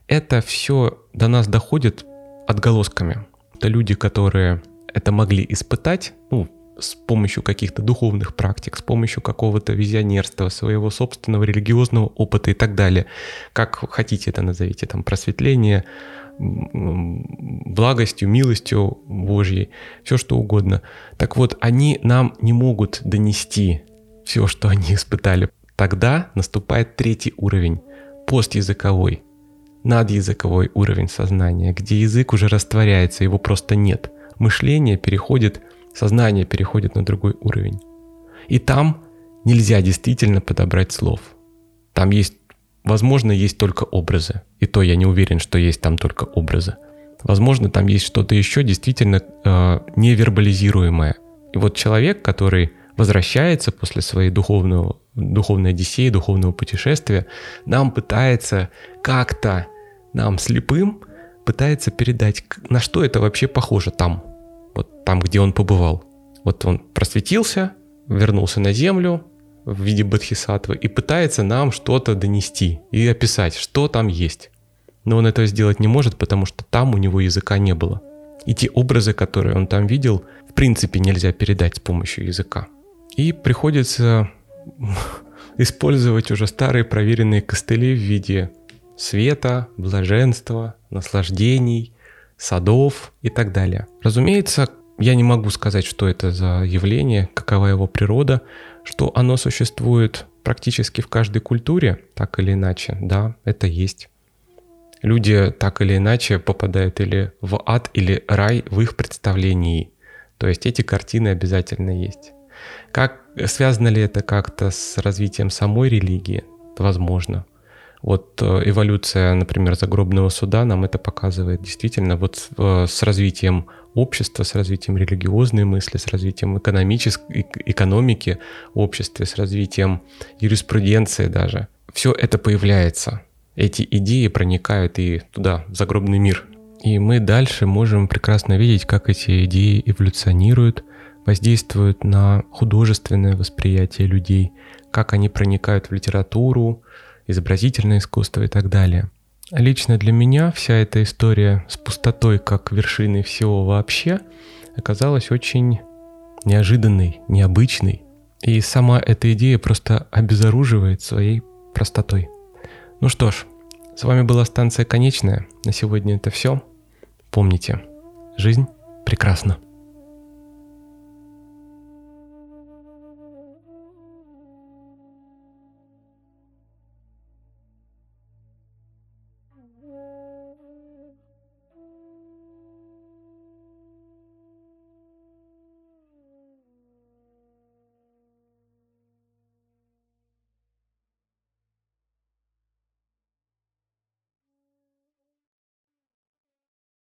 это все до нас доходит отголосками Это люди, которые это могли испытать, ну, с помощью каких-то духовных практик, с помощью какого-то визионерства, своего собственного религиозного опыта и так далее. Как хотите это назовите, там просветление, благостью, милостью Божьей, все что угодно. Так вот, они нам не могут донести все, что они испытали. Тогда наступает третий уровень, постязыковой, надязыковой уровень сознания, где язык уже растворяется, его просто нет. Мышление переходит сознание переходит на другой уровень. И там нельзя действительно подобрать слов. Там есть, возможно, есть только образы. И то я не уверен, что есть там только образы. Возможно, там есть что-то еще действительно э, невербализируемое. И вот человек, который возвращается после своей духовного, духовной одиссеи, духовного путешествия, нам пытается как-то, нам слепым, пытается передать, на что это вообще похоже там, вот там, где он побывал. Вот он просветился, вернулся на землю в виде бодхисаттвы и пытается нам что-то донести и описать, что там есть. Но он этого сделать не может, потому что там у него языка не было. И те образы, которые он там видел, в принципе нельзя передать с помощью языка. И приходится использовать уже старые проверенные костыли в виде света, блаженства, наслаждений, садов и так далее. Разумеется, я не могу сказать, что это за явление, какова его природа, что оно существует практически в каждой культуре, так или иначе, да, это есть. Люди так или иначе попадают или в ад, или рай в их представлении. То есть эти картины обязательно есть. Как связано ли это как-то с развитием самой религии? Возможно. Вот э, эволюция, например, загробного суда нам это показывает действительно вот э, с развитием общества, с развитием религиозной мысли, с развитием экономической, экономики общества, с развитием юриспруденции даже. Все это появляется. Эти идеи проникают и туда, в загробный мир. И мы дальше можем прекрасно видеть, как эти идеи эволюционируют, воздействуют на художественное восприятие людей, как они проникают в литературу, изобразительное искусство и так далее. Лично для меня вся эта история с пустотой как вершиной всего вообще оказалась очень неожиданной, необычной. И сама эта идея просто обезоруживает своей простотой. Ну что ж, с вами была станция «Конечная». На сегодня это все. Помните, жизнь прекрасна.